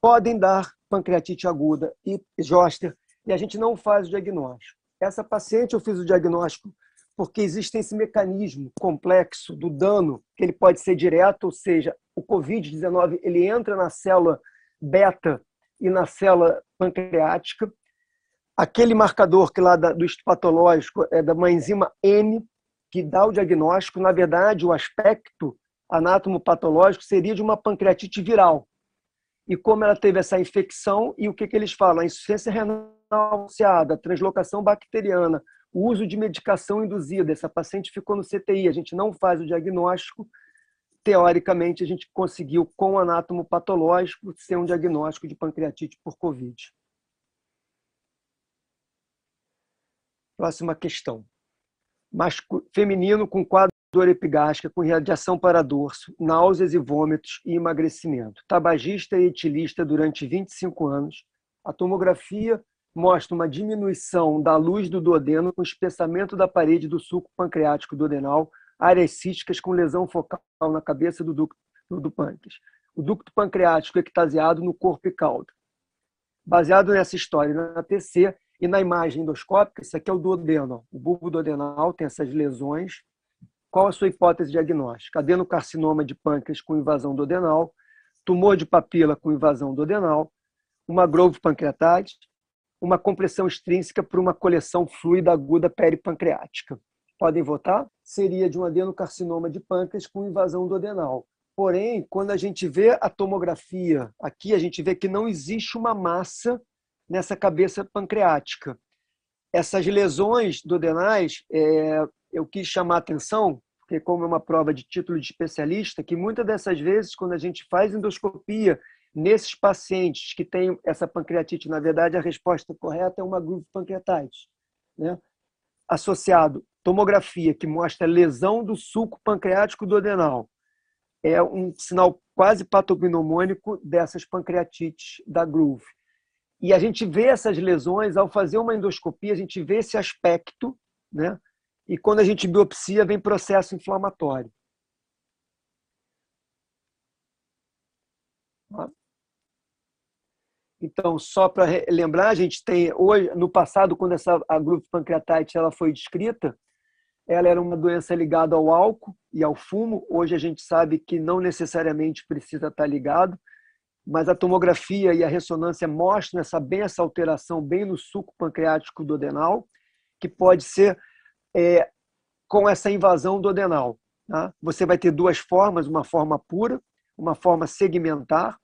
podem dar pancreatite aguda e zoster, e a gente não faz o diagnóstico. Essa paciente eu fiz o diagnóstico porque existe esse mecanismo complexo do dano, que ele pode ser direto, ou seja, o COVID-19 ele entra na célula beta e na célula pancreática. Aquele marcador que lá do histopatológico é da uma enzima M, que dá o diagnóstico, na verdade, o aspecto anatomopatológico seria de uma pancreatite viral. E como ela teve essa infecção, e o que, que eles falam? A insuficiência renal associada, a translocação bacteriana, o uso de medicação induzida. Essa paciente ficou no CTI, a gente não faz o diagnóstico. Teoricamente, a gente conseguiu, com o anátomo patológico, ser um diagnóstico de pancreatite por Covid. Próxima questão. Masco, feminino com quadro dor epigástrica com radiação para dorso, náuseas e vômitos e emagrecimento. Tabagista e etilista durante 25 anos. A tomografia mostra uma diminuição da luz do duodeno com espessamento da parede do suco pancreático duodenal, áreas císticas com lesão focal na cabeça do ducto do pâncreas. O ducto pancreático ectasiado no corpo e cauda. Baseado nessa história na TC e na imagem endoscópica, isso aqui é o duodeno. O bulbo duodenal tem essas lesões. Qual a sua hipótese diagnóstica? Adenocarcinoma de pâncreas com invasão duodenal, tumor de papila com invasão duodenal, uma grove pancreatite, uma compressão extrínseca por uma coleção fluida aguda peripancreática. Podem votar? Seria de um adenocarcinoma de pâncreas com invasão do adenal. Porém, quando a gente vê a tomografia, aqui a gente vê que não existe uma massa nessa cabeça pancreática. Essas lesões duodenais, é, eu quis chamar a atenção, porque como é uma prova de título de especialista, que muitas dessas vezes, quando a gente faz endoscopia Nesses pacientes que têm essa pancreatite, na verdade, a resposta correta é uma groove pancreatite. Né? Associado tomografia que mostra lesão do suco pancreático do adenal. É um sinal quase patognomônico dessas pancreatites da groove. E a gente vê essas lesões, ao fazer uma endoscopia, a gente vê esse aspecto, né? E quando a gente biopsia, vem processo inflamatório. Então, só para lembrar, a gente tem hoje, no passado, quando essa a grupo pancreatite ela foi descrita, ela era uma doença ligada ao álcool e ao fumo. Hoje a gente sabe que não necessariamente precisa estar ligado, mas a tomografia e a ressonância mostram essa bem essa alteração bem no suco pancreático do adenal, que pode ser é, com essa invasão do adenal. Tá? Você vai ter duas formas, uma forma pura, uma forma segmentar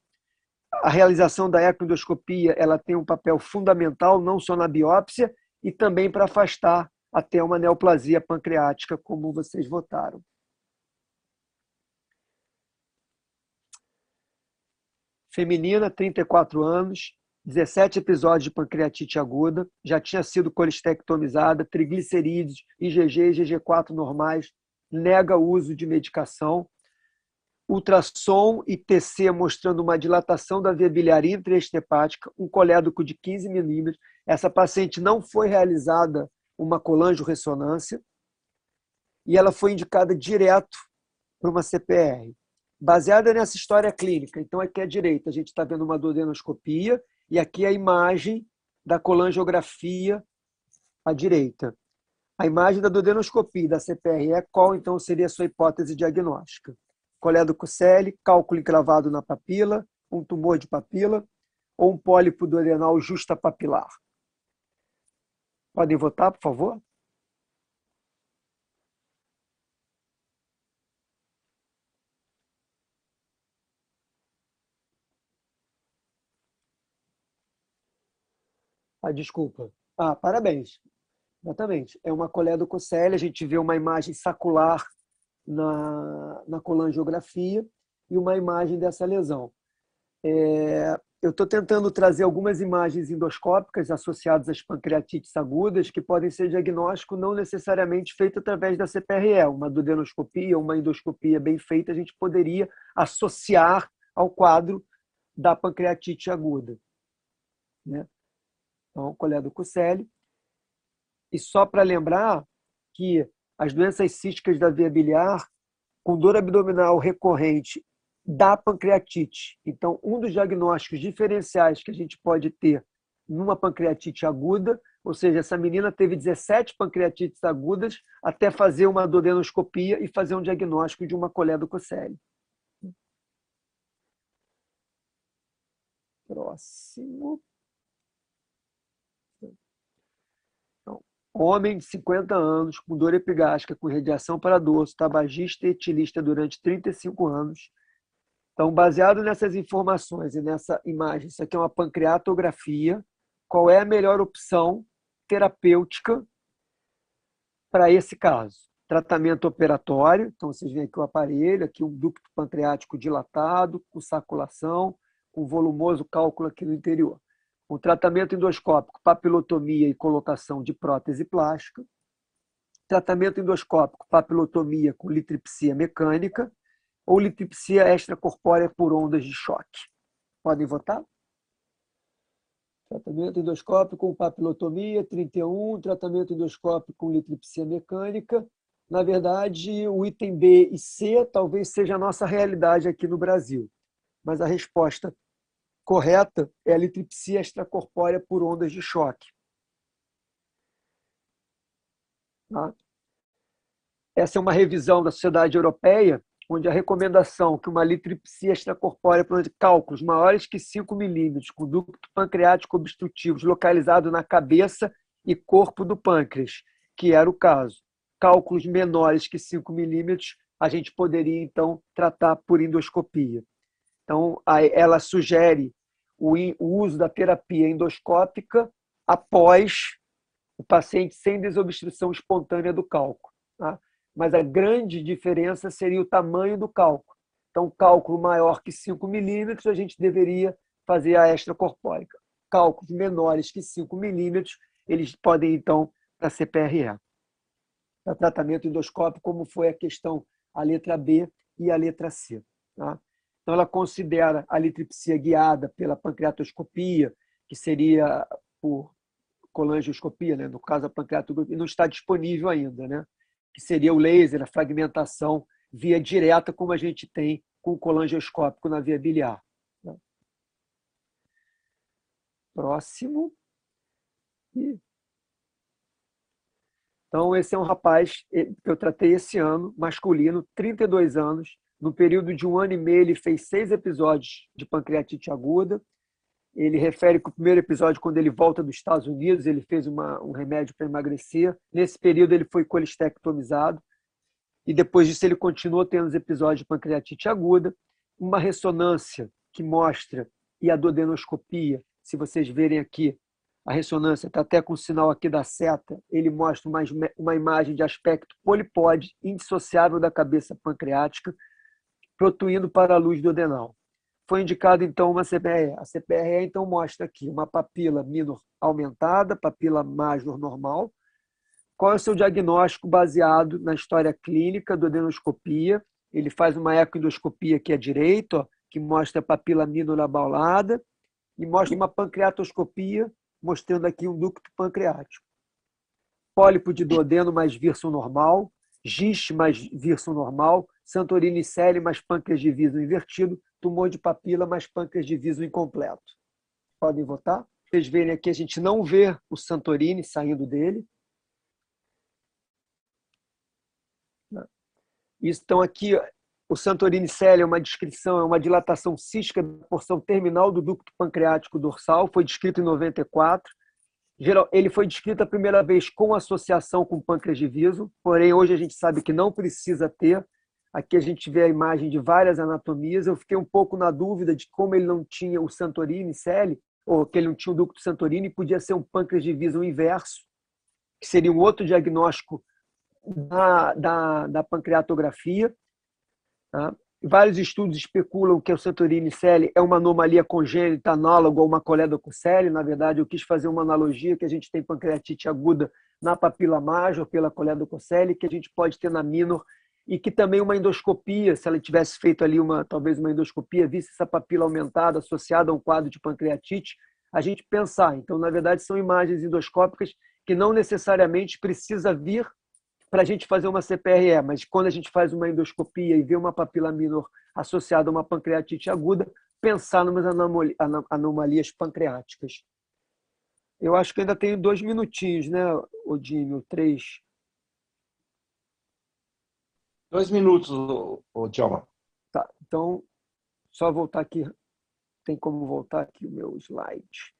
a realização da ecoendoscopia ela tem um papel fundamental não só na biópsia e também para afastar até uma neoplasia pancreática, como vocês votaram. Feminina, 34 anos, 17 episódios de pancreatite aguda, já tinha sido colistectomizada, triglicerídeos, IgG e IgG4 normais, nega o uso de medicação, ultrassom e TC mostrando uma dilatação da via biliar intraestepática, um colédoco de 15 milímetros. Essa paciente não foi realizada uma colangio-ressonância e ela foi indicada direto para uma CPR. Baseada nessa história clínica, então aqui à direita a gente está vendo uma duodenoscopia e aqui a imagem da colangiografia à direita. A imagem da duodenoscopia da CPR é qual então seria a sua hipótese diagnóstica? colé do Cucelli, cálculo encravado na papila, um tumor de papila ou um pólipo do adenal justapapilar. Podem votar, por favor? Ah, desculpa. Ah, parabéns. Exatamente. É uma colé do Cocelli, a gente vê uma imagem sacular na, na colangiografia e uma imagem dessa lesão. É, eu estou tentando trazer algumas imagens endoscópicas associadas às pancreatites agudas que podem ser diagnóstico não necessariamente feito através da CPRE. Uma duodenoscopia, uma endoscopia bem feita, a gente poderia associar ao quadro da pancreatite aguda. Né? Então, coledococele. E só para lembrar que as doenças císticas da via biliar, com dor abdominal recorrente da pancreatite. Então, um dos diagnósticos diferenciais que a gente pode ter numa pancreatite aguda, ou seja, essa menina teve 17 pancreatites agudas até fazer uma dodenoscopia e fazer um diagnóstico de uma coledococele. Próximo. Então, homem de 50 anos, com dor epigástrica, com radiação para dorso, tabagista e etilista durante 35 anos. Então, baseado nessas informações e nessa imagem, isso aqui é uma pancreatografia. Qual é a melhor opção terapêutica para esse caso? Tratamento operatório, então vocês veem aqui o aparelho, aqui um ducto pancreático dilatado, com saculação, com volumoso cálculo aqui no interior. O tratamento endoscópico, papilotomia e colocação de prótese plástica. Tratamento endoscópico, papilotomia com litripsia mecânica ou litripsia extracorpórea por ondas de choque. Podem votar? Tratamento endoscópico com papilotomia, 31. Tratamento endoscópico com litripsia mecânica. Na verdade, o item B e C talvez seja a nossa realidade aqui no Brasil. Mas a resposta correta é a litripsia extracorpórea por ondas de choque. Tá? Essa é uma revisão da Sociedade Europeia, onde a recomendação que uma litripsia extracorpórea por de cálculos maiores que 5 milímetros, com ducto pancreático obstrutivo localizado na cabeça e corpo do pâncreas, que era o caso. Cálculos menores que 5 milímetros, a gente poderia, então, tratar por endoscopia. Então, ela sugere o uso da terapia endoscópica após o paciente sem desobstrução espontânea do cálculo. Tá? Mas a grande diferença seria o tamanho do cálculo. Então, cálculo maior que 5 milímetros, a gente deveria fazer a extracorpórica. Cálculos menores que 5 milímetros, eles podem, então, para CPRE. Para tratamento endoscópico, como foi a questão, a letra B e a letra C. Tá? Então, ela considera a litripsia guiada pela pancreatoscopia, que seria por colangioscopia, né? no caso a pancreatoscopia, não está disponível ainda, né? que seria o laser, a fragmentação via direta, como a gente tem com o colangioscópico na via biliar. Né? Próximo. Então, esse é um rapaz que eu tratei esse ano, masculino, 32 anos, no período de um ano e meio, ele fez seis episódios de pancreatite aguda. Ele refere que o primeiro episódio, quando ele volta dos Estados Unidos, ele fez uma, um remédio para emagrecer. Nesse período, ele foi colestectomizado. E depois disso, ele continuou tendo os episódios de pancreatite aguda. Uma ressonância que mostra, e a dodenoscopia, se vocês verem aqui, a ressonância está até com o sinal aqui da seta, ele mostra uma, uma imagem de aspecto polipode, indissociável da cabeça pancreática, protuindo para a luz do adenal. Foi indicado então uma CPRE. A CPRE então mostra aqui uma papila minor aumentada, papila major normal. Qual é o seu diagnóstico baseado na história clínica do adenoscopia? Ele faz uma ecoendoscopia aqui à direita, ó, que mostra a papila minor abaulada, e mostra uma pancreatoscopia, mostrando aqui um ducto pancreático. Pólipo de duodeno mais virso normal, giste mais virso normal, Santorini Celi mais pâncreas de viso invertido, tumor de papila mais pâncreas de viso incompleto. Podem votar? Vocês verem aqui, a gente não vê o Santorini saindo dele. Então, aqui, o Santorini Celi é uma descrição, é uma dilatação cística da porção terminal do ducto pancreático dorsal, foi descrito em 94 ele foi descrito a primeira vez com associação com pâncreas de viso, porém hoje a gente sabe que não precisa ter. Aqui a gente vê a imagem de várias anatomias. Eu fiquei um pouco na dúvida de como ele não tinha o Santorini Celi, ou que ele não tinha o ducto Santorini, podia ser um pâncreas de viso inverso, que seria um outro diagnóstico da, da, da pancreatografia. Tá? Vários estudos especulam que o Santorini Celi é uma anomalia congênita análoga a uma coledococele. Na verdade, eu quis fazer uma analogia que a gente tem pancreatite aguda na papila major pela coledococele, que a gente pode ter na minor e que também uma endoscopia, se ela tivesse feito ali uma talvez uma endoscopia, visse essa papila aumentada associada a um quadro de pancreatite, a gente pensar. Então, na verdade, são imagens endoscópicas que não necessariamente precisa vir para a gente fazer uma CPRE, mas quando a gente faz uma endoscopia e vê uma papila minor associada a uma pancreatite aguda, pensar numas anomalias pancreáticas. Eu acho que ainda tenho dois minutinhos, né, Odínio? Três. Dois minutos, Djalma. Tá, então, só voltar aqui. Tem como voltar aqui o meu slide.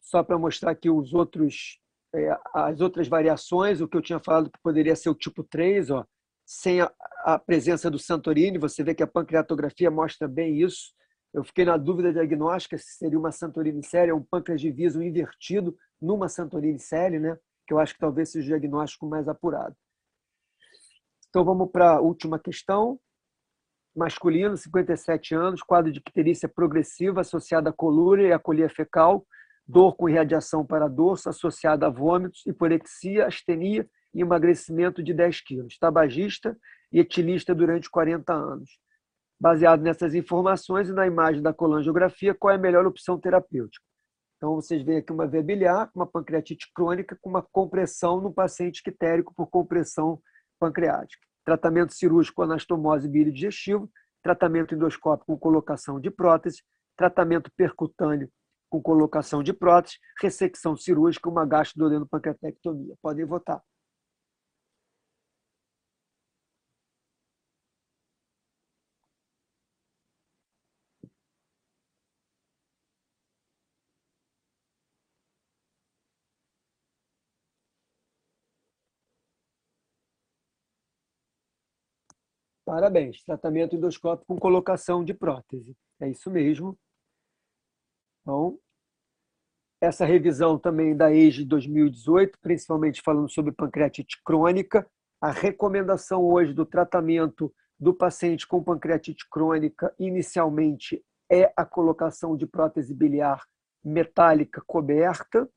Só para mostrar aqui os outros, é, as outras variações, o que eu tinha falado que poderia ser o tipo 3, ó, sem a, a presença do Santorini, você vê que a pancreatografia mostra bem isso. Eu fiquei na dúvida diagnóstica se seria uma Santorini séria ou um pâncreas de viso invertido numa Santorini séria, né? que eu acho que talvez seja o diagnóstico mais apurado. Então vamos para a última questão. Masculino, 57 anos, quadro de icterícia progressiva associada à colúria e à colia fecal, dor com irradiação para dorso associada a vômitos, hiporexia, astenia e emagrecimento de 10 quilos. Tabagista e etilista durante 40 anos. Baseado nessas informações e na imagem da colangiografia, qual é a melhor opção terapêutica? Então, vocês veem aqui uma veia biliar, uma pancreatite crônica com uma compressão no paciente quitérico por compressão pancreática. Tratamento cirúrgico com anastomose digestivo, tratamento endoscópico com colocação de prótese, tratamento percutâneo com colocação de prótese, ressecção cirúrgica, uma gastrodenopancreatectomia. Podem votar. Parabéns. Tratamento endoscópico com colocação de prótese. É isso mesmo. Então, essa revisão também da EJE 2018, principalmente falando sobre pancreatite crônica, a recomendação hoje do tratamento do paciente com pancreatite crônica inicialmente é a colocação de prótese biliar metálica coberta.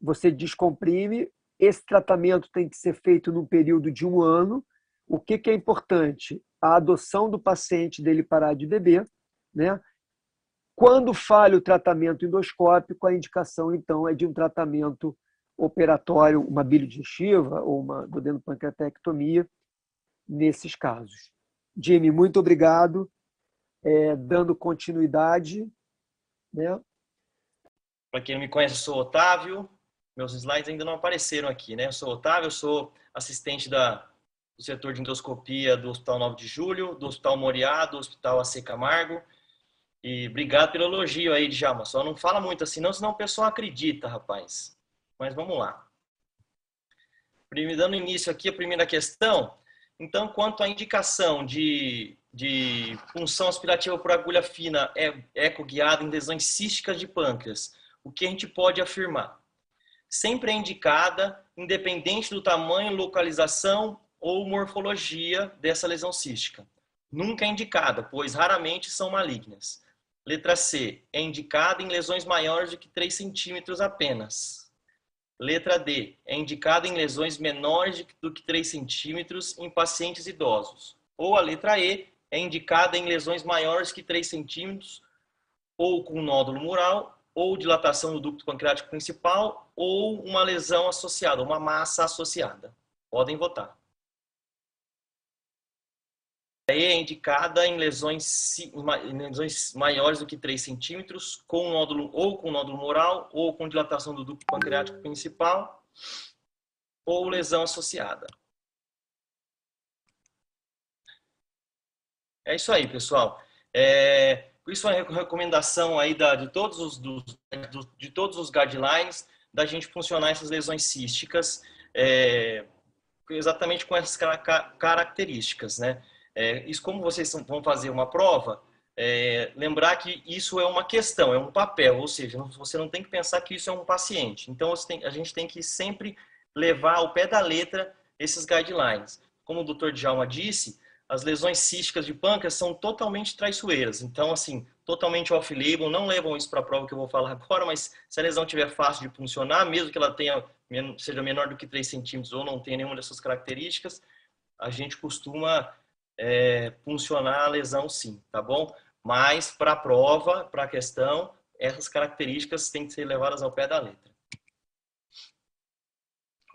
Você descomprime. Esse tratamento tem que ser feito num período de um ano o que, que é importante? A adoção do paciente dele parar de beber, né? Quando falha o tratamento endoscópico, a indicação então é de um tratamento operatório, uma bilidigestiva ou uma duodenopancreatectomia nesses casos. Jimmy, muito obrigado. É, dando continuidade. Né? Para quem não me conhece, eu sou Otávio. Meus slides ainda não apareceram aqui, né? Eu sou Otávio, eu sou assistente da do setor de endoscopia do Hospital 9 de Julho, do Hospital Moriá, do Hospital AC Camargo. E obrigado pelo elogio aí, Djalma. Só não fala muito assim, não, senão o pessoal acredita, rapaz. Mas vamos lá. Dando início aqui a primeira questão. Então, quanto à indicação de, de punção aspirativa por agulha fina é eco-guiada em lesões císticas de pâncreas, o que a gente pode afirmar? Sempre é indicada, independente do tamanho, localização ou morfologia dessa lesão cística. Nunca é indicada, pois raramente são malignas. Letra C. É indicada em lesões maiores do que 3 centímetros apenas. Letra D. É indicada em lesões menores do que 3 centímetros em pacientes idosos. Ou a letra E. É indicada em lesões maiores que 3 centímetros ou com nódulo mural, ou dilatação do ducto pancreático principal, ou uma lesão associada, uma massa associada. Podem votar é indicada em lesões, em lesões maiores do que 3 centímetros, com nódulo, ou com nódulo moral, ou com dilatação do ducto pancreático principal, ou lesão associada. É isso aí, pessoal. É, isso é uma recomendação aí da, de, todos os, de todos os guidelines da gente funcionar essas lesões císticas é, exatamente com essas características, né? É, isso, como vocês vão fazer uma prova, é, lembrar que isso é uma questão, é um papel, ou seja, você não tem que pensar que isso é um paciente. Então, tem, a gente tem que sempre levar ao pé da letra esses guidelines. Como o Dr. Djalma disse, as lesões císticas de pâncreas são totalmente traiçoeiras. Então, assim, totalmente off-label, não levam isso para a prova que eu vou falar [LAUGHS] agora, mas se a lesão tiver fácil de funcionar, mesmo que ela tenha seja menor do que 3 centímetros ou não tenha nenhuma dessas características, a gente costuma é, funcionar a lesão sim, tá bom? Mas para a prova, para a questão, essas características têm que ser levadas ao pé da letra.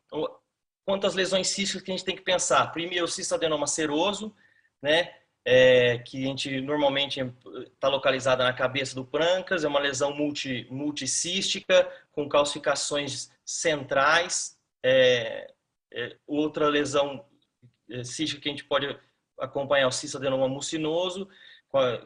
Então, quanto às lesões císticas que a gente tem que pensar? Primeiro, o cistadenoma seroso, né? É, que a gente normalmente está localizada na cabeça do prancas, é uma lesão multi, multicística, com calcificações centrais. É, é, outra lesão é, cística que a gente pode acompanhar o cistadenoma mucinoso,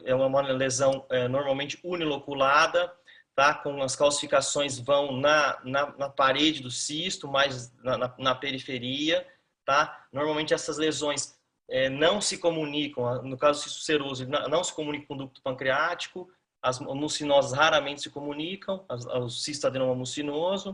é uma lesão é, normalmente uniloculada, tá? com as calcificações vão na, na, na parede do cisto, mais na, na, na periferia. Tá? Normalmente essas lesões é, não se comunicam, no caso do cisto seroso, não, se comunica com o ducto pancreático, as mucinosas raramente se comunicam, o cistadenoma mucinoso.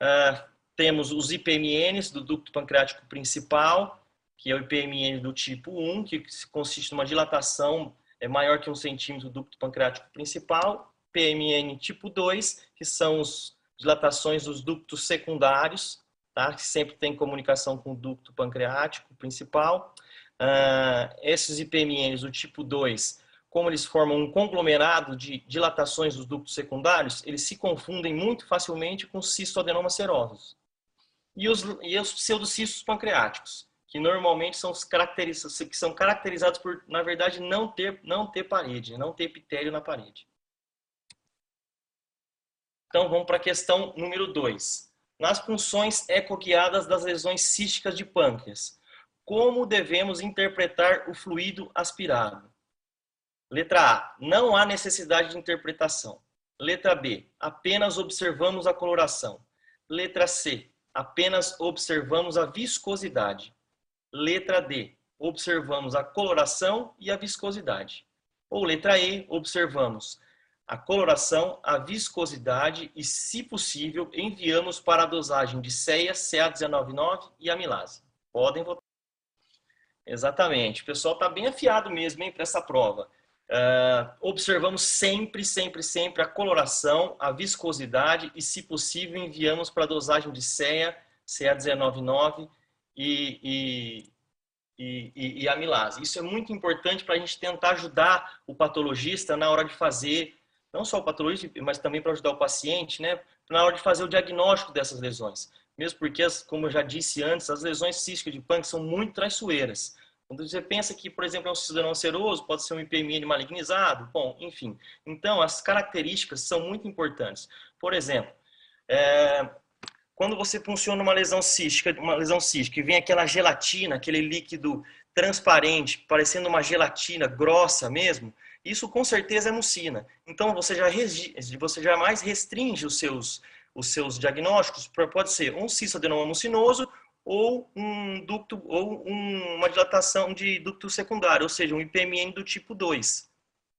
Uh, temos os IPMNs do ducto pancreático principal, que é o IPMN do tipo 1, que consiste numa dilatação é maior que um centímetro do ducto pancreático principal, PMN tipo 2, que são as dilatações dos ductos secundários, tá? que sempre tem comunicação com o ducto pancreático principal. Uh, esses IPMNs do tipo 2, como eles formam um conglomerado de dilatações dos ductos secundários, eles se confundem muito facilmente com cistoadenomas serosos. E os, e os pseudocistos pancreáticos que normalmente são, caracterizados, que são caracterizados por, na verdade, não ter, não ter parede, não ter epitélio na parede. Então, vamos para a questão número 2. Nas funções ecoguiadas das lesões císticas de pâncreas, como devemos interpretar o fluido aspirado? Letra A. Não há necessidade de interpretação. Letra B. Apenas observamos a coloração. Letra C. Apenas observamos a viscosidade. Letra D, observamos a coloração e a viscosidade. Ou letra E, observamos a coloração, a viscosidade e, se possível, enviamos para a dosagem de CEA, CA199 e amilase. Podem votar. Exatamente. O pessoal está bem afiado mesmo para essa prova. Uh, observamos sempre, sempre, sempre a coloração, a viscosidade e, se possível, enviamos para a dosagem de CEA, CA199 e, e, e, e amilase. Isso é muito importante para a gente tentar ajudar o patologista na hora de fazer, não só o patologista, mas também para ajudar o paciente, né, na hora de fazer o diagnóstico dessas lesões. Mesmo porque, como eu já disse antes, as lesões císticas de pâncreas são muito traiçoeiras. Quando você pensa que, por exemplo, é um cidadão seroso, pode ser um IPMN malignizado, bom, enfim. Então, as características são muito importantes. Por exemplo, é, quando você funciona uma lesão cística, uma lesão cística, e vem aquela gelatina, aquele líquido transparente, parecendo uma gelatina grossa mesmo, isso com certeza é mucina. Então você já você jamais restringe os seus os seus diagnósticos, pode ser um cistadenoma mucinoso ou um ducto ou uma dilatação de ducto secundário, ou seja, um IPMN do tipo 2,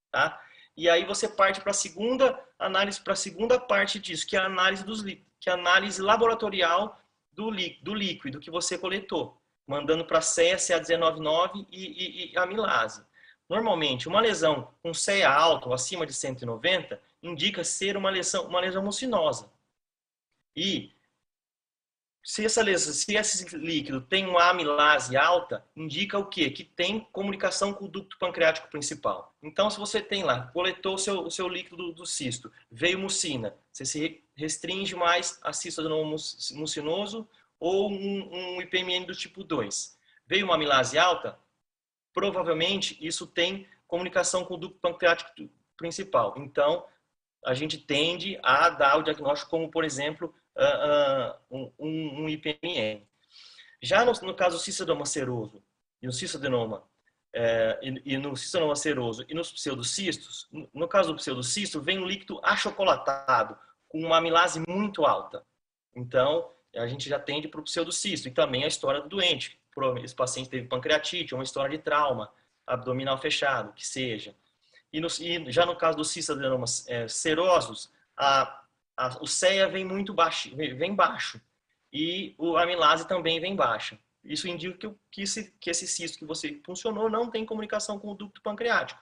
tá? E aí você parte para a segunda análise, para a segunda parte disso, que é a análise dos líquidos que é a análise laboratorial do, do líquido que você coletou, mandando para a CEA, CA199 e, e, e amilase. Normalmente, uma lesão com CEA alto, acima de 190, indica ser uma lesão, uma lesão mucinosa. E se, essa se esse líquido tem uma amilase alta, indica o quê? Que tem comunicação com o ducto pancreático principal. Então, se você tem lá, coletou o seu, o seu líquido do, do cisto, veio mucina, você se restringe mais a cisto mucinoso ou um, um IPMN do tipo 2. Veio uma amilase alta, provavelmente isso tem comunicação com o ducto pancreático principal. Então, a gente tende a dar o diagnóstico como, por exemplo, uh, um, um, IPMN. Já no, no caso do cistodenoma seroso e o cistodenoma é, e, e, no cistodenoma seroso e nos pseudocistos, no caso do pseudocisto, vem um líquido achocolatado com uma amilase muito alta. Então, a gente já tende para o pseudocisto e também a história do doente. Esse paciente teve pancreatite, uma história de trauma abdominal fechado, que seja. E, no, e já no caso dos cistadenomas é, serosos, a, a, o CEA vem muito baixo, vem baixo e o amilase também vem baixa. Isso indica que, que, esse, que esse cisto que você funcionou não tem comunicação com o ducto pancreático.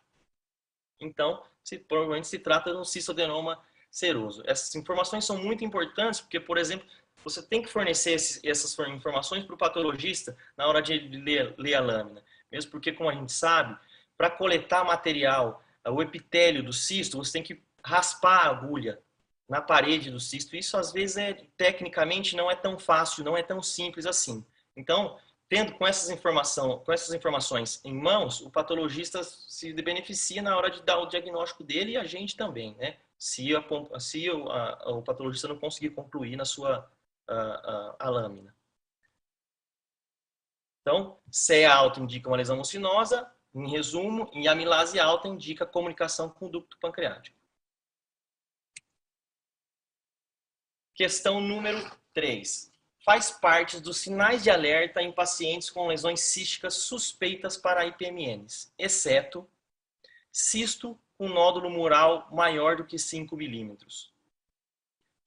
Então, se, provavelmente se trata de um cistodenoma seroso. Essas informações são muito importantes porque, por exemplo, você tem que fornecer esses, essas informações para o patologista na hora de ler, ler a lâmina. Mesmo porque, como a gente sabe, para coletar material, o epitélio do cisto, você tem que raspar a agulha na parede do cisto. Isso, às vezes, é, tecnicamente não é tão fácil, não é tão simples assim. Então, tendo com essas, informação, com essas informações em mãos, o patologista se beneficia na hora de dar o diagnóstico dele e a gente também, né? Se, a, se o, a, o patologista não conseguir concluir na sua a, a, lâmina. Então, CE alta indica uma lesão mucinosa, em resumo, e amilase alta indica comunicação com o ducto pancreático. Questão número 3 faz parte dos sinais de alerta em pacientes com lesões císticas suspeitas para IPMNs, exceto cisto com nódulo mural maior do que 5 milímetros,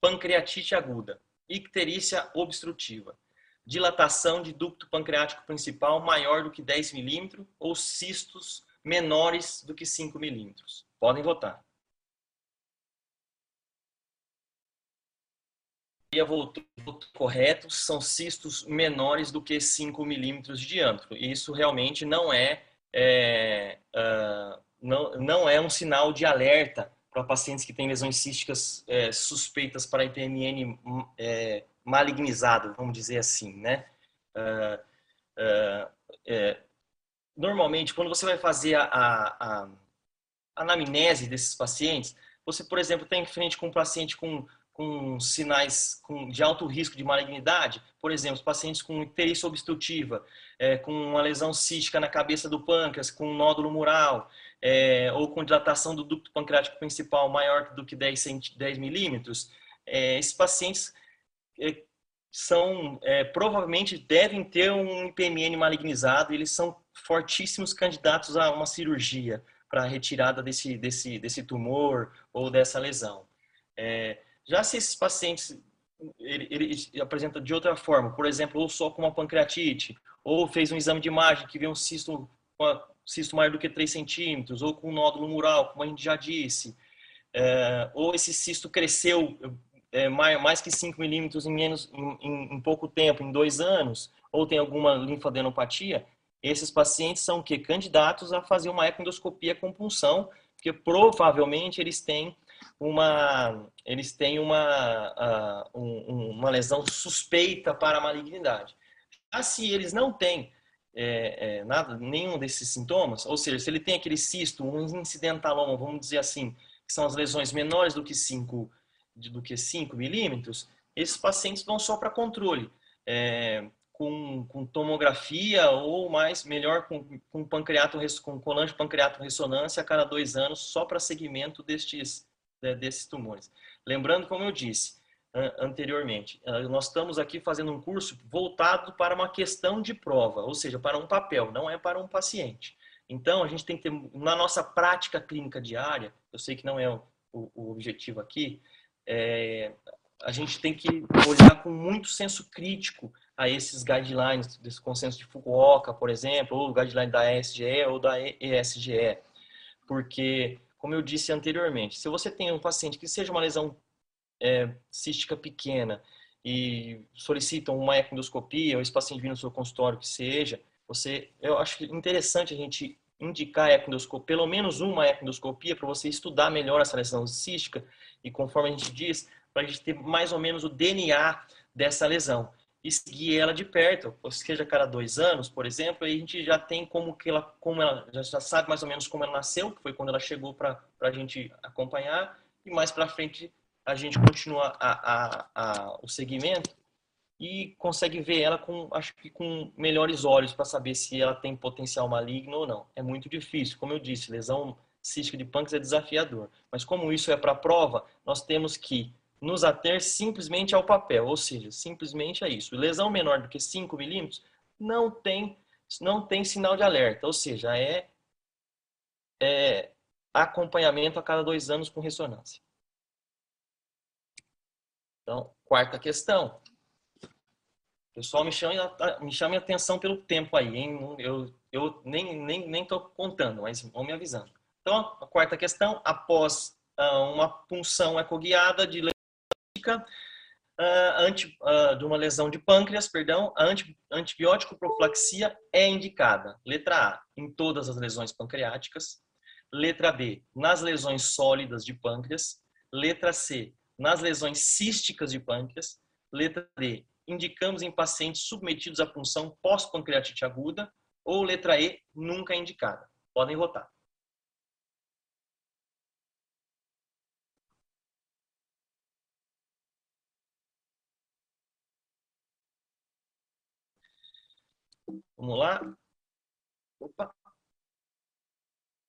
pancreatite aguda, icterícia obstrutiva, dilatação de ducto pancreático principal maior do que 10 milímetros ou cistos menores do que 5 milímetros. Podem votar. Voltou correto, são cistos menores do que 5 milímetros de diâmetro. Isso realmente não é, é uh, não, não é um sinal de alerta para pacientes que têm lesões císticas é, suspeitas para IPMN é, malignizado, vamos dizer assim, né? Uh, uh, normalmente, quando você vai fazer a, a, a anamnese desses pacientes, você, por exemplo, tem em frente com um paciente com com sinais com, de alto risco de malignidade, por exemplo, os pacientes com icterícia obstrutiva, é, com uma lesão cística na cabeça do pâncreas, com um nódulo mural, é, ou com dilatação do ducto pancreático principal maior do que 10, 10 milímetros, é, esses pacientes é, são é, provavelmente devem ter um IPMN malignizado, eles são fortíssimos candidatos a uma cirurgia para retirada desse, desse, desse tumor ou dessa lesão. É, já se esses pacientes ele, ele apresenta de outra forma, por exemplo, ou só com uma pancreatite, ou fez um exame de imagem que vê um cisto, um cisto maior do que 3 centímetros, ou com um nódulo mural, como a gente já disse, é, ou esse cisto cresceu é, mais, mais que 5 milímetros em, menos, em, em, pouco tempo, em dois anos, ou tem alguma linfadenopatia, esses pacientes são que candidatos a fazer uma ecoendoscopia com punção, porque provavelmente eles têm uma, eles têm uma, uh, um, uma lesão suspeita para a malignidade. Ah, se eles não têm é, é, nada, nenhum desses sintomas, ou seja, se ele tem aquele cisto, um incidentaloma, vamos dizer assim, que são as lesões menores do que 5 do que 5 milímetros, esses pacientes vão só para controle, é, com, com, tomografia ou mais, melhor, com, com pancreato, com colante pancreato ressonância a cada dois anos, só para segmento destes, desses tumores. Lembrando, como eu disse anteriormente, nós estamos aqui fazendo um curso voltado para uma questão de prova, ou seja, para um papel, não é para um paciente. Então, a gente tem que ter, na nossa prática clínica diária, eu sei que não é o, o objetivo aqui, é, a gente tem que olhar com muito senso crítico a esses guidelines, desse consenso de Fukuoka, por exemplo, ou o guideline da ESGE ou da ESGE, porque como eu disse anteriormente, se você tem um paciente que seja uma lesão é, cística pequena e solicita uma ecoendoscopia, ou esse paciente vir no seu consultório que seja, você, eu acho interessante a gente indicar a pelo menos uma ecoendoscopia, para você estudar melhor essa lesão cística e, conforme a gente diz, para a gente ter mais ou menos o DNA dessa lesão e seguir ela de perto, ou seja, a cada dois anos, por exemplo, aí a gente já tem como que ela, como ela já sabe mais ou menos como ela nasceu, que foi quando ela chegou para a gente acompanhar, e mais para frente a gente continua a, a, a, o segmento e consegue ver ela com, acho que com melhores olhos para saber se ela tem potencial maligno ou não. É muito difícil, como eu disse, lesão cística de pâncreas é desafiador. Mas como isso é para prova, nós temos que nos ater simplesmente ao papel, ou seja, simplesmente a isso. Lesão menor do que 5 milímetros não tem, não tem sinal de alerta, ou seja, é, é acompanhamento a cada dois anos com ressonância. Então, quarta questão. Pessoal, me chame, me chame atenção pelo tempo aí, hein? Eu, eu nem estou nem, nem contando, mas vão me avisando. Então, a quarta questão, após uh, uma punção ecoguiada de uh, anti, uh, de uma lesão de pâncreas, perdão, a anti, antibiótico profilaxia é indicada. Letra A, em todas as lesões pancreáticas. Letra B, nas lesões sólidas de pâncreas. Letra C, nas lesões císticas de pâncreas. Letra D, indicamos em pacientes submetidos à punção pós-pancreatite aguda. Ou letra E, nunca indicada. Podem votar. Vamos lá. Opa.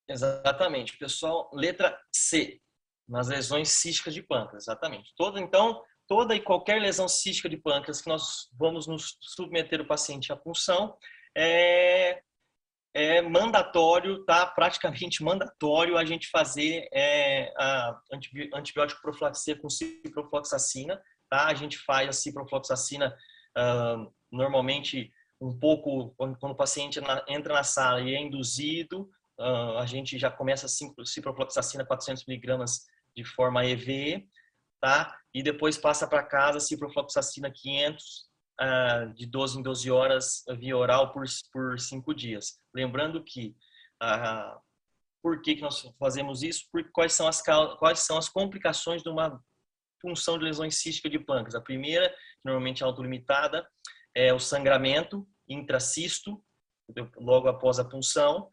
Exatamente, pessoal. Letra C, nas lesões císticas de pâncreas, exatamente. Toda, então, toda e qualquer lesão cística de pâncreas que nós vamos nos submeter o paciente à punção é, é mandatório, tá? Praticamente [LAUGHS] mandatório a gente fazer é, a antibiótico profilaxia com ciprofloxacina, tá? A gente faz a ciprofloxacina uh, normalmente um pouco, quando, o paciente entra na sala e é induzido, uh, a gente já começa a ciprofloxacina 400 miligramas de forma EV, tá? E depois passa para casa ciprofloxacina 500 uh, de 12 em 12 horas via oral por, por 5 dias. Lembrando que uh, por que, que nós fazemos isso? Porque quais são as quais são as complicações de uma função de lesões císticas de pâncreas? A primeira, normalmente autolimitada, é o sangramento intracisto, logo após a punção.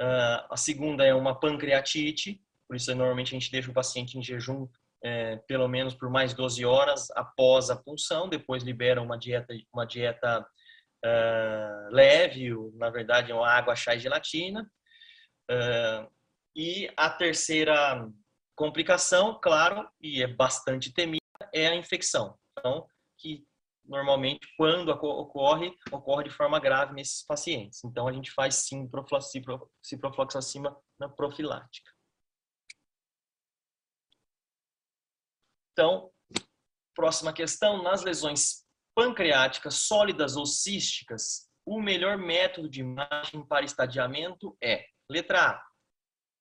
Uh, a segunda é uma pancreatite, por isso normalmente a gente deixa o paciente em jejum é, pelo menos por mais 12 horas após a punção, depois libera uma dieta, uma dieta uh, leve, na verdade é uma água, chá e gelatina. Uh, e a terceira complicação, claro, e é bastante temida, é a infecção. Então, que normalmente, quando ocorre, ocorre de forma grave nesses pacientes. Então, a gente faz sim ciprofloxacina na profilática. Então, próxima questão, nas lesões pancreáticas sólidas ou císticas, o melhor método de imagem para estadiamento é, letra A,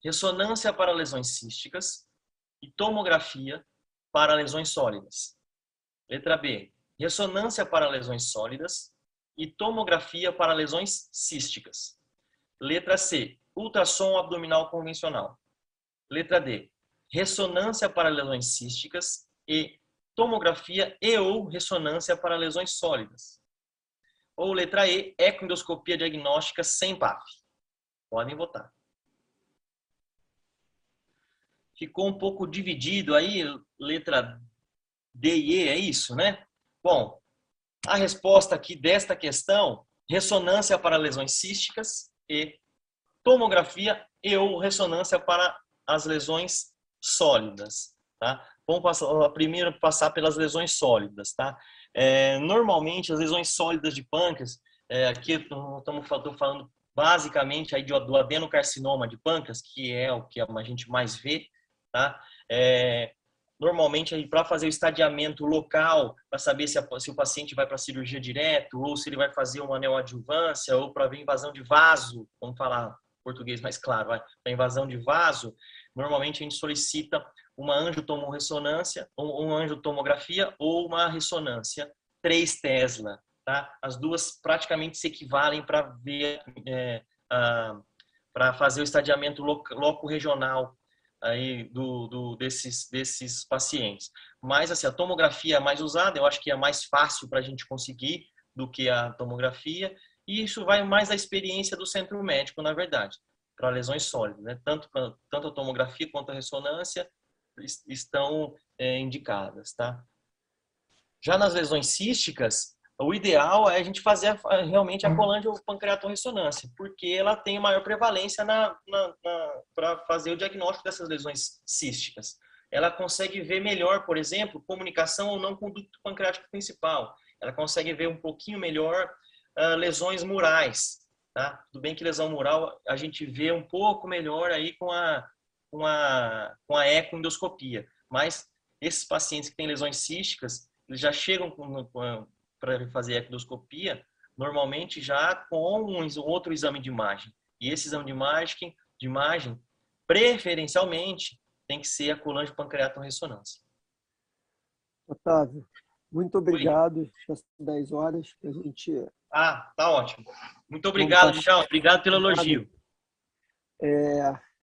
ressonância para lesões císticas e tomografia para lesões sólidas. Letra B, ressonância para lesões sólidas e tomografia para lesões císticas. Letra C, ultrassom abdominal convencional. Letra D, ressonância para lesões císticas e tomografia e ou ressonância para lesões sólidas. Ou letra E, ecoendoscopia diagnóstica sem PAF. Podem votar. Ficou um pouco dividido aí, letra D e E, é isso, né? Bom, a resposta aqui desta questão, ressonância para lesões císticas e tomografia e ou ressonância para as lesões sólidas, tá? Vamos passar, primeiro passar pelas lesões sólidas, tá? É, normalmente, as lesões sólidas de pâncreas, é, aqui estamos falando basicamente aí do adenocarcinoma de pâncreas, que é o que a gente mais vê, tá? É, normalmente para fazer o estadiamento local, para saber se, a, se, o paciente vai para cirurgia direto, ou se ele vai fazer uma neoadjuvância, ou para ver invasão de vaso, vamos falar português mais claro, para invasão de vaso, normalmente a gente solicita uma angiotomorressonância, ou uma angiotomografia ou uma ressonância 3 Tesla. Tá? As duas praticamente se equivalem para ver, é, para fazer o estadiamento loco regional aí do, do, desses, desses pacientes. Mas assim, a tomografia é mais usada, eu acho que é mais fácil para a gente conseguir do que a tomografia, e isso vai mais da experiência do centro médico, na verdade, para lesões sólidas. Né? Tanto, tanto a tomografia quanto a ressonância estão é, indicadas. Tá? Já nas lesões císticas, o ideal é a gente fazer a, realmente a colangiopancreatorressonância, porque ela tem maior prevalência na, na, na para fazer o diagnóstico dessas lesões císticas. Ela consegue ver melhor, por exemplo, comunicação ou não com o ducto pancreático principal. Ela consegue ver um pouquinho melhor uh, lesões murais. Tá? Tudo bem que lesão mural a gente vê um pouco melhor aí com a, com a, com a ecoendoscopia. Mas esses pacientes que têm lesões císticas, eles já chegam com, com para fazer a endoscopia, normalmente já com um outro exame de imagem. E esse exame de imagem, de imagem preferencialmente, tem que ser a colangiopancreatoressonância. Otávio, Muito obrigado. São 10 horas para a gente. Ah, tá ótimo. Muito obrigado, João. Obrigado pelo elogio. É,